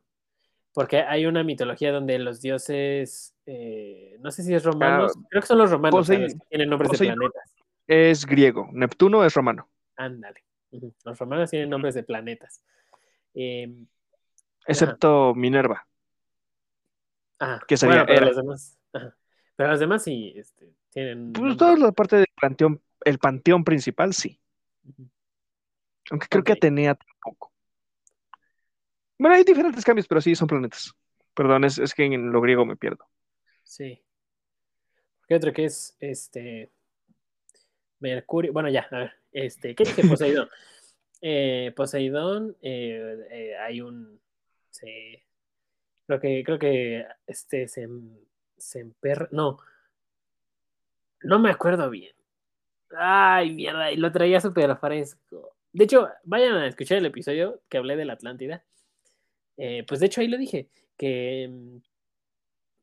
Porque hay una mitología donde los dioses, eh, no sé si es romanos, creo que son los romanos, Posei- ¿sabes? que tienen nombres de Poseidón. planetas. Es griego. Neptuno es romano. Ándale. Los romanos tienen nombres de planetas. Eh, Excepto Minerva. ah, Que sería bueno, pero los demás. ajá. Pero los demás sí este, tienen. Pues toda la parte del panteón, el panteón principal, sí. Aunque creo que. Atenea tampoco. Bueno, hay diferentes cambios, pero sí son planetas. Perdón, es, es que en lo griego me pierdo. Sí. ¿Qué otro que es? Este. Mercurio. Bueno, ya, a ver. Este, ¿qué dije? Poseidón. *laughs* Eh, Poseidón, eh, eh, hay un. Se, creo que, creo que este se, se emperra. No. No me acuerdo bien. Ay, mierda, y lo traía súper fresco. De hecho, vayan a escuchar el episodio que hablé de la Atlántida. Eh, pues de hecho ahí lo dije, que mm,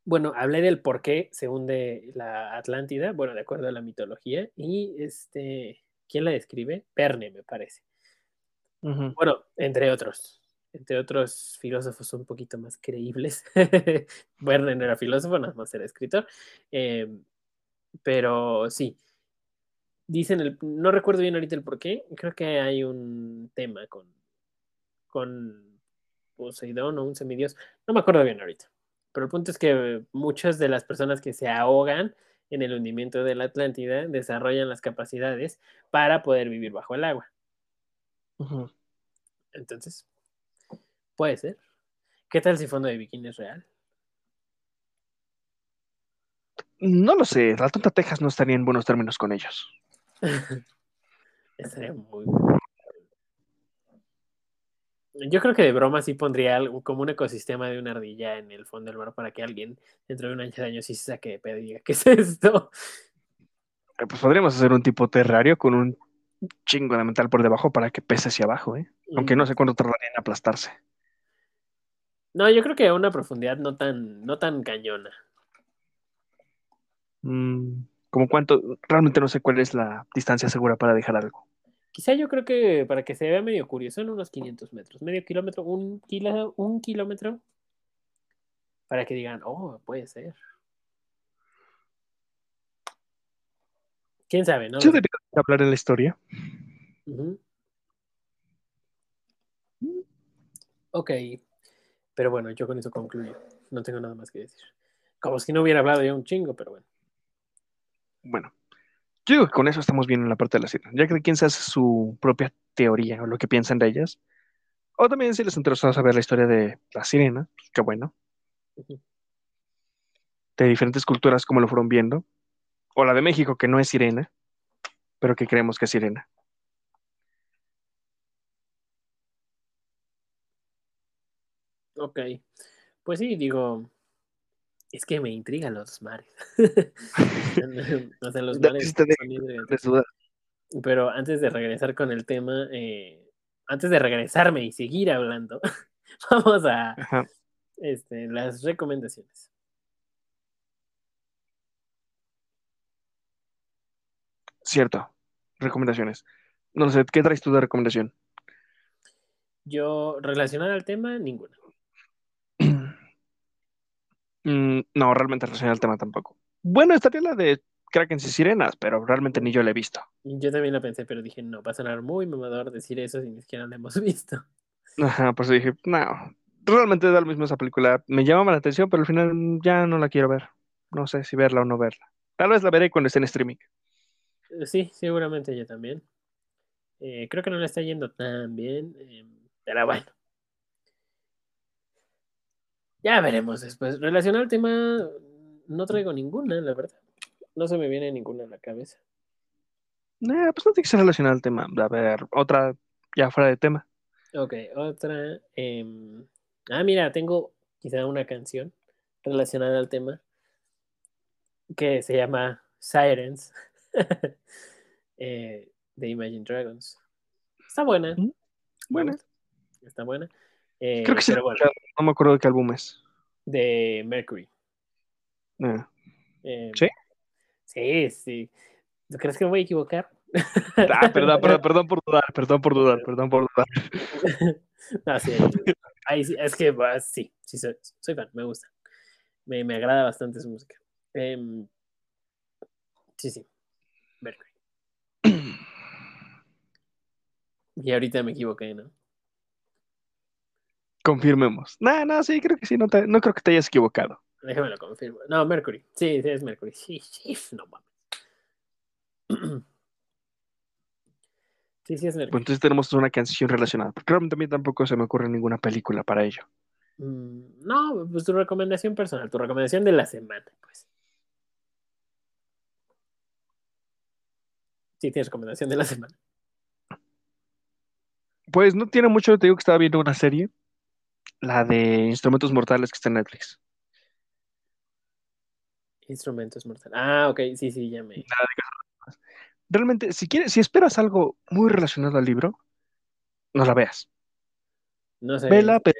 bueno, hablé del por qué se hunde la Atlántida, bueno, de acuerdo a la mitología, y este, ¿quién la describe? Perne, me parece. Bueno, entre otros, entre otros filósofos un poquito más creíbles. *laughs* Verne no era filósofo, nada más era escritor. Eh, pero sí, dicen, el, no recuerdo bien ahorita el por qué, creo que hay un tema con, con Poseidón o un semidios, no me acuerdo bien ahorita. Pero el punto es que muchas de las personas que se ahogan en el hundimiento de la Atlántida desarrollan las capacidades para poder vivir bajo el agua. Entonces, puede ser. ¿Qué tal si Fondo de Bikini es real? No lo sé, la tonta Texas no estaría en buenos términos con ellos. *laughs* Estaría muy bueno. Yo creo que de broma sí pondría algo, como un ecosistema de una ardilla en el fondo del mar para que alguien dentro de un año de años sí se saque de pedo y diga, ¿qué es esto? Eh, Pues podríamos hacer un tipo terrario con un chingo de metal por debajo para que pese hacia abajo, ¿eh? Aunque no sé cuánto tardaría en aplastarse. No, yo creo que a una profundidad no tan, no tan cañona. Mm, como cuánto, realmente no sé cuál es la distancia segura para dejar algo. Quizá yo creo que para que se vea medio curioso, en unos 500 metros, medio kilómetro, un, kilo, un kilómetro, para que digan, oh, puede ser. ¿Quién sabe? No sé. debería hablar en la historia. Ujú. Ok, pero bueno, yo con eso concluyo. No tengo nada más que decir. Como si no hubiera hablado ya un chingo, pero bueno. Bueno, yo digo que con eso estamos bien en la parte de la sirena. Ya que quien se hace su propia teoría o lo que piensan de ellas. O también si les interesó saber la historia de la sirena, pues qué bueno. De diferentes culturas, como lo fueron viendo. O la de México, que no es sirena, pero que creemos que es sirena. Ok, pues sí, digo, es que me intrigan los mares. *laughs* *laughs* o sea, los mares de-. Pero antes de regresar con el tema, eh, antes de regresarme y seguir hablando, *laughs* vamos a Ajá. este, las recomendaciones. Cierto. Recomendaciones. No sé, ¿qué traes tú de recomendación? Yo, relacionada al tema, ninguna. Mm, no, realmente relacionada al tema tampoco. Bueno, estaría la de Krakens y Sirenas, pero realmente ni yo la he visto. Yo también lo pensé, pero dije, no, va a sonar muy mamador decir eso si ni siquiera lo hemos *laughs* visto. Ajá, por eso dije, no, realmente da lo mismo esa película. Me llama la atención, pero al final ya no la quiero ver. No sé si verla o no verla. Tal vez la veré cuando esté en streaming. Eh, Sí, seguramente yo también. Eh, creo que no le está yendo tan bien, eh, pero bueno. Ya veremos después. Relacionado al tema, no traigo ninguna, la verdad. No se me viene ninguna a la cabeza. Eh, pues no tiene que ser relacionada al tema. A ver, otra ya fuera de tema. Ok, otra. em, ah, mira, tengo quizá una canción relacionada al tema que se llama Sirens *laughs* eh, de Imagine Dragons. Está buena. Mm, gusta, Está buena. Eh, creo que sí. bueno. No me acuerdo de qué álbum es. de Mercury. Eh, Em, ¿Sí? Sí, sí. ¿Tú crees que me voy a equivocar? Ah, *laughs* perdón, perdón, perdón por dudar, perdón por dudar, perdón por dudar. *laughs* No, sí, ahí es que sí, sí, soy, soy fan, me gusta. Me, me agrada bastante su música. Em, sí, sí. Mercury. *clears throat* Y ahorita me equivoqué, ¿no? Confirmemos. No, no, sí, creo que sí, no, te- no creo que te hayas equivocado. Déjame lo confirmo. No, Mercury. Sí, sí, es Mercury. Sí, sí, no mames. *clears throat* Sí, sí, es Pues Mercury. entonces tenemos una canción relacionada. Porque realmente a mí tampoco se me ocurre ninguna película para ello. Mm, No, pues tu recomendación personal, tu recomendación de la semana, pues. Sí, tienes recomendación de la semana. Pues no tiene mucho, te digo que estaba viendo una serie, la de Instrumentos Mortales que está en Netflix. Instrumentos mortales. Ah, ok, sí, sí, ya me. Realmente, si quieres, si esperas algo muy relacionado al libro, no la veas. No sé. Vela, pero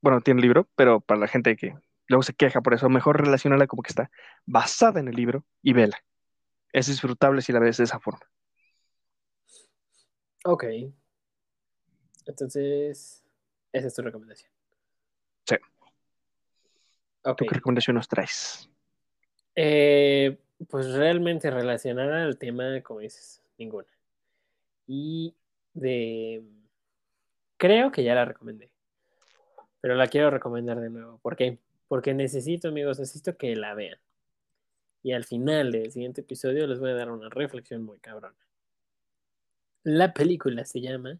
bueno, tiene libro, pero para la gente que luego se queja por eso, mejor relacionarla como que está basada en el libro y vela. Es disfrutable si la ves de esa forma. Ok. Entonces, esa es tu recomendación. Sí. ¿Tú qué recomendación nos traes? Eh, pues realmente relacionada al tema, como dices, ninguna. Y de... Creo que ya la recomendé, pero la quiero recomendar de nuevo. ¿Por qué? Porque necesito, amigos, necesito que la vean. Y al final del siguiente episodio les voy a dar una reflexión muy cabrona. La película se llama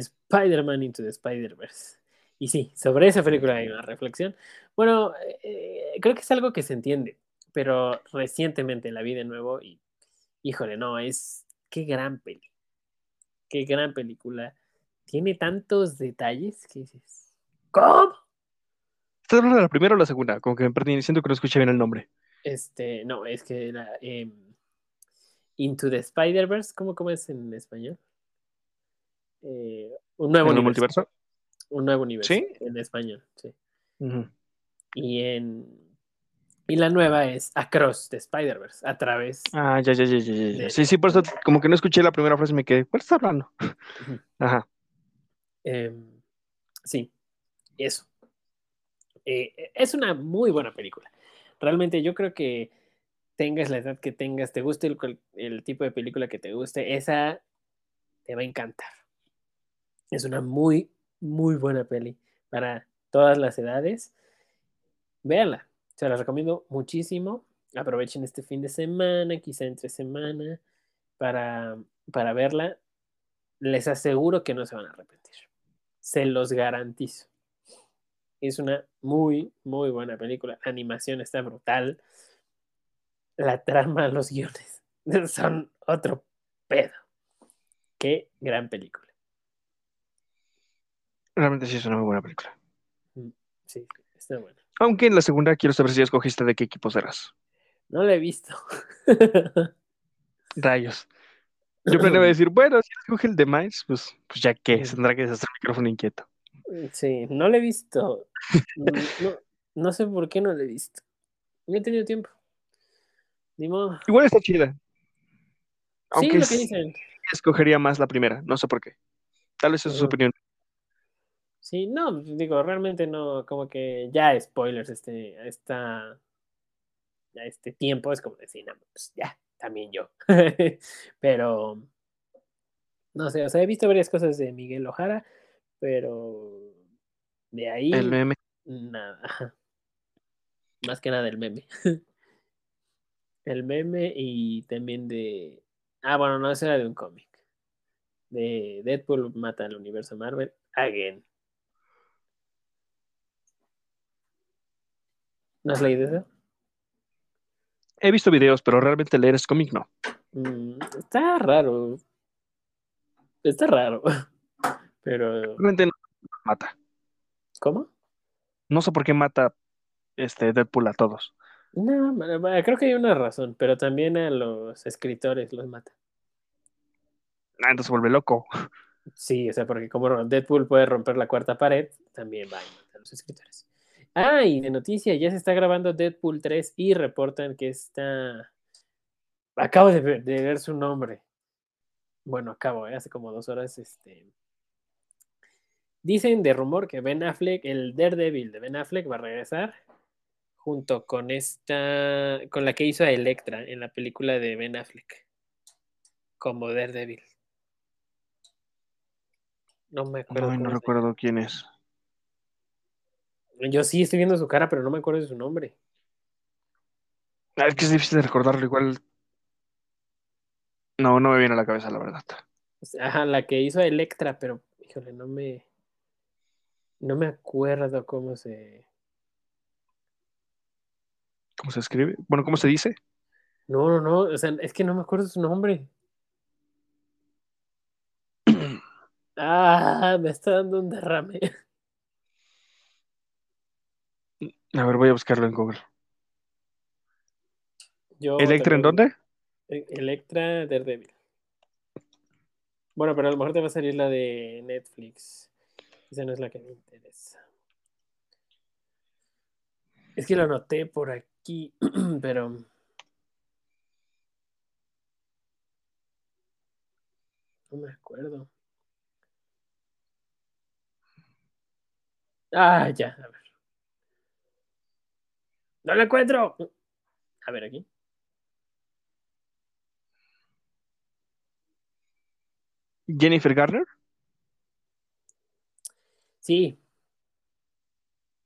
Spider-Man Into the Spider-Verse. Y sí, sobre esa película hay una reflexión. Bueno, eh, creo que es algo que se entiende, pero recientemente la vi de nuevo y, híjole, no, es qué gran peli. Qué gran película. Tiene tantos detalles que dices, ¿cómo? ¿Estás hablando de la primera o la segunda? Como que me perdí, siento que no escuché bien el nombre. Este, no, es que la em, Into the Spider-Verse, ¿cómo, ¿cómo es en español? Eh, un nuevo ¿En el universo. multiverso? Un nuevo universo ¿Sí? en español, sí. Y en y la nueva es Across the Spider-Verse, a través. Ah, ya, ya, ya, ya, ya. De- Sí, sí, por eso como que no escuché la primera frase y me quedé, ¿cuál está hablando? *laughs* Ajá. Em, sí, eso. Eh, es una muy buena película. Realmente yo creo que tengas la edad que tengas, te guste el, el tipo de película que te guste, esa te va a encantar. Es una muy, muy buena peli para todas las edades. Véanla, se la recomiendo muchísimo. Aprovechen este fin de semana, quizá entre semana, para, para verla. Les aseguro que no se van a arrepentir. Se los garantizo. Es una muy, muy buena película. La animación está brutal. La trama, los guiones *laughs* son otro pedo. Qué gran película. Realmente sí es una muy buena película. Sí, está buena. Aunque en la segunda quiero saber si ya escogiste de qué equipos eras. No la he visto. *laughs* Rayos. Yo planeaba decir, bueno, si escoge el de Miles, pues, pues ya que, se tendrá que deshacer el micrófono inquieto. Sí, no la he visto. No, sé por qué no la he visto. No he tenido tiempo. Ni modo. Igual está chida. Sí, Aunque lo que sí dicen. escogería más la primera, no sé por qué. Tal vez es su opinión. Sí, no, digo, realmente no, como que ya spoilers este, esta, a este tiempo, es como decir, no, pues ya, también yo. *laughs* pero, no sé, o sea, he visto varias cosas de Miguel Ojara, pero de ahí El meme. nada. Más que nada el meme. *laughs* el meme y también de, ah, bueno, no, eso era de un cómic. De Deadpool mata al universo Marvel, again. ¿No has leído eso? He visto videos, pero realmente leer es cómic no. Mm, está raro. Está raro. *laughs* Pero, Realmente no mata. ¿cómo? No sé por qué mata este Deadpool a todos. No, creo que hay una razón, pero también a los escritores los mata. Ah, entonces se vuelve loco. *laughs* Sí, o sea, porque como Deadpool puede romper la cuarta pared, también va a matar a los escritores. Ah, y de noticia, ya se está grabando Deadpool 3 y reportan que está... Acabo de ver, de ver su nombre. Bueno, acabo, ¿eh? hace como dos horas, este... Dicen de rumor que Ben Affleck, el Daredevil de Ben Affleck va a regresar junto con esta, con la que hizo a Electra en la película de Ben Affleck, como Daredevil. No me acuerdo. No, no recuerdo quién es. Yo sí estoy viendo su cara, pero no me acuerdo de su nombre. Ah, Es que es difícil de recordarlo, igual. No, no me viene a la cabeza, la verdad. Ajá, la que hizo Electra, pero híjole, no me. No me acuerdo cómo se. ¿Cómo se escribe? Bueno, ¿cómo se dice? No, no, no. O sea, es que no me acuerdo su nombre. *clears throat* Ah, me está dando un derrame. A ver, voy a buscarlo en Google. Yo ¿Electra en dónde? E- Electra Daredevil. Bueno, pero a lo mejor te va a salir la de Netflix. Esa no es la que me interesa. Es que lo anoté por aquí, *clears throat* pero. No me acuerdo. Ah, ya, a ver. ¡No lo encuentro! A ver, aquí. ¿Jennifer Garner? Sí,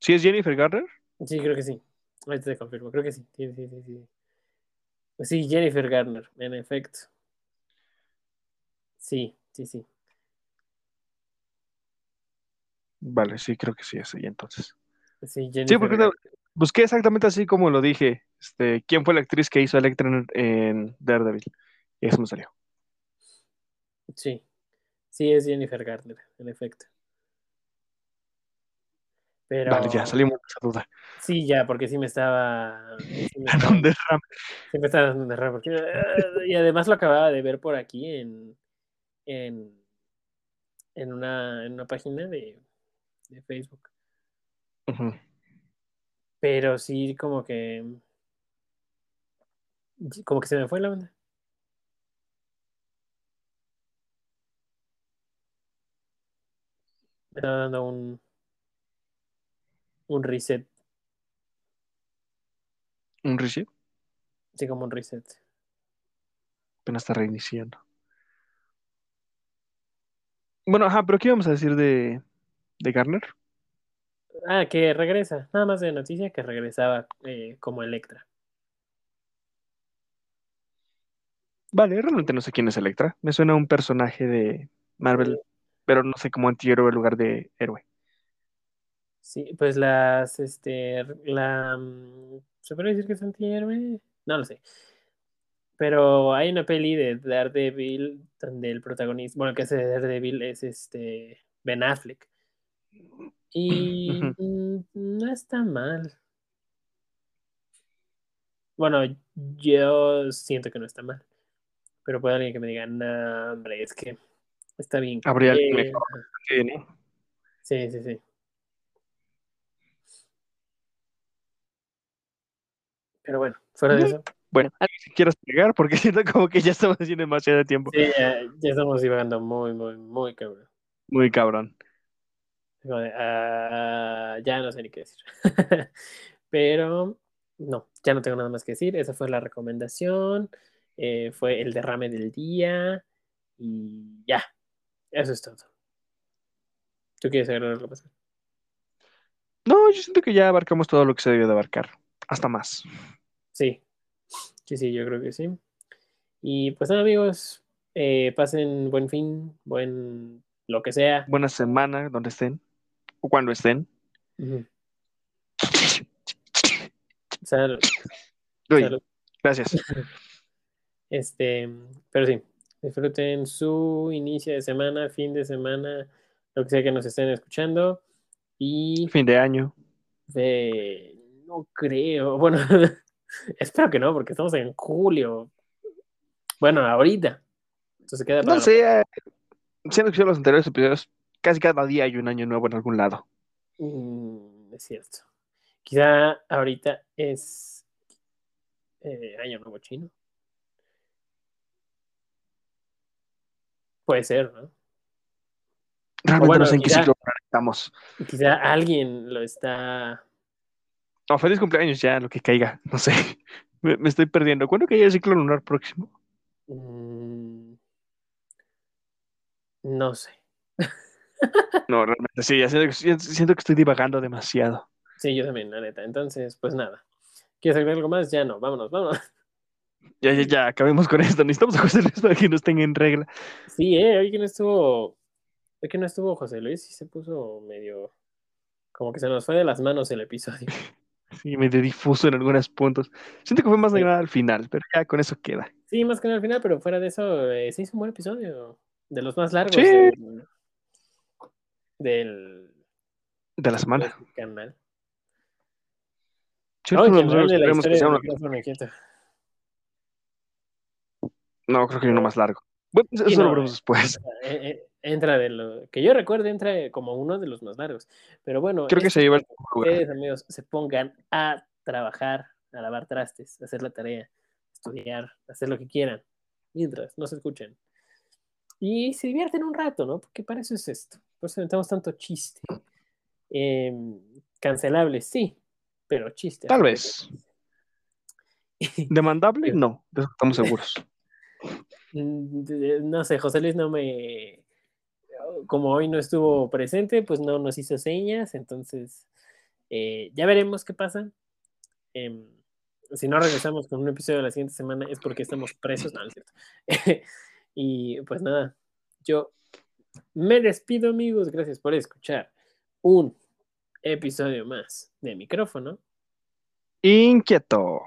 ¿Sí es Jennifer Garner? sí, creo que sí. Ahorita te confirmo, creo que sí. Sí, sí, sí, sí. Sí, Jennifer Garner, en efecto. Sí, sí, sí. Vale, sí, creo que sí es ella entonces. Sí, Sí, Jennifer porque Garner. Busqué exactamente así como lo dije. Este, ¿quién fue la actriz que hizo Electra en, en Daredevil? Y eso me salió. Sí, sí es Jennifer Garner, en efecto. Pero Vale, ya salimos de esa duda. sí, ya, porque sí me estaba, sí me ¿A estaba, dónde ram- sí me estaba dando un derrame, porque, ah, y además lo acababa de ver por aquí en, en, en una, en una página de, de Facebook. Ujú. Pero sí, como que, como que se me fue la onda. Me estaba dando un, un reset, ¿Un reset? sí, como un reset. Apenas está reiniciando. Bueno, ajá, pero ¿qué íbamos a decir de, de Garner? Ah, que regresa, nada más de noticia que regresaba eh, como Electra. Vale, realmente no sé quién es Electra. Me suena a un personaje de Marvel, pero no sé cómo antihéroe en lugar de héroe. Sí, pues las, este, la, mm, ¿se puede decir que es antihéroe? No lo sé. Pero hay una peli de Daredevil donde el protagonista, bueno, el que hace de Daredevil es este Ben Affleck. Y mm, no está mal. Bueno, yo siento que no está mal. Pero puede alguien que me diga, no, hombre, es que está bien. Habría alguien culera". mejor. Sí, ¿no? Sí, sí, sí. Pero bueno, fuera de eso, Bueno, que quieras pegar porque *laughs* siento como que ya estamos haciendo demasiado tiempo. sí, ya, ya estamos divagando muy, muy, muy cabrón. Muy cabrón. De, ah, ya no sé ni qué decir. *laughs* Pero no, ya no tengo nada más que decir. Esa fue la recomendación. eh, fue el derrame del día. Y ya, eso es todo. ¿Tú quieres agregar algo más? No, yo siento que ya abarcamos todo lo que se debió de abarcar. Hasta más. Sí, sí, sí, yo creo que sí. Y pues nada, amigos, eh, pasen buen fin, buen lo que sea. Buena semana donde estén. O cuando estén. Ujú. Salud, Uy, salud. gracias. Este, pero sí, disfruten su inicio de semana, fin de semana, lo que sea que nos estén escuchando. Y Fin de año. no creo, bueno, *laughs* espero que no, porque estamos en julio. Bueno, ahorita. Entonces queda para No sé, si han escuchado los anteriores episodios, casi cada día hay un año nuevo en algún lado. Mm, es cierto. Quizá ahorita es eh, Año Nuevo Chino. Puede ser, ¿no? Realmente bueno, no sé en qué ciclo Estamos. Quizá alguien lo está. No, feliz cumpleaños ya, lo que caiga. No sé. *laughs* Me, me estoy perdiendo. ¿Cuándo cae el ciclo lunar próximo? mm, no sé. No, realmente sí, ya siento, que- siento que estoy divagando demasiado. Sí, yo también, la neta. Entonces, pues nada. ¿Quieres agregar algo más? Ya no, vámonos, vámonos. *laughs* Ya, ya, ya, acabemos con esto. Necesitamos a José Luis para que nos tenga en regla. Sí, eh, hoy que no estuvo. Hoy que no estuvo José Luis y se puso medio. Como que se nos fue de las manos el episodio. *laughs* Sí, medio difuso en algunos puntos. Siento que fue más de Sí. nada al final, pero ya con eso queda. Sí, más que nada al final, pero fuera de eso, eh, se hizo un buen episodio. De los más largos Sí. Del, De la semana. del canal. La que sea. No, creo que hay uno más largo. Bueno, eso lo veremos eh. después. Eh, eh, entra de lo que yo recuerde, entra como uno de los más largos. Pero bueno, Creo que se lleva el ustedes, amigos, se pongan a trabajar, a lavar trastes, a hacer la tarea, estudiar, hacer lo que quieran, mientras no se escuchen. Y se divierten un rato, ¿no? Porque para eso es esto. Por eso inventamos tanto chiste. Eh, cancelable, sí, pero chiste. Tal de vez. *laughs* ¿Demandable? No, de eso estamos seguros. *laughs* Mm, de- No sé, José Luis no me. Como hoy no estuvo presente, pues no nos hizo señas, entonces eh, ya veremos qué pasa. Em, si no regresamos con un episodio la siguiente semana es porque estamos presos, no, no es cierto. *laughs* y pues nada, yo me despido, amigos. Gracias por escuchar un episodio más de micrófono. Inquieto.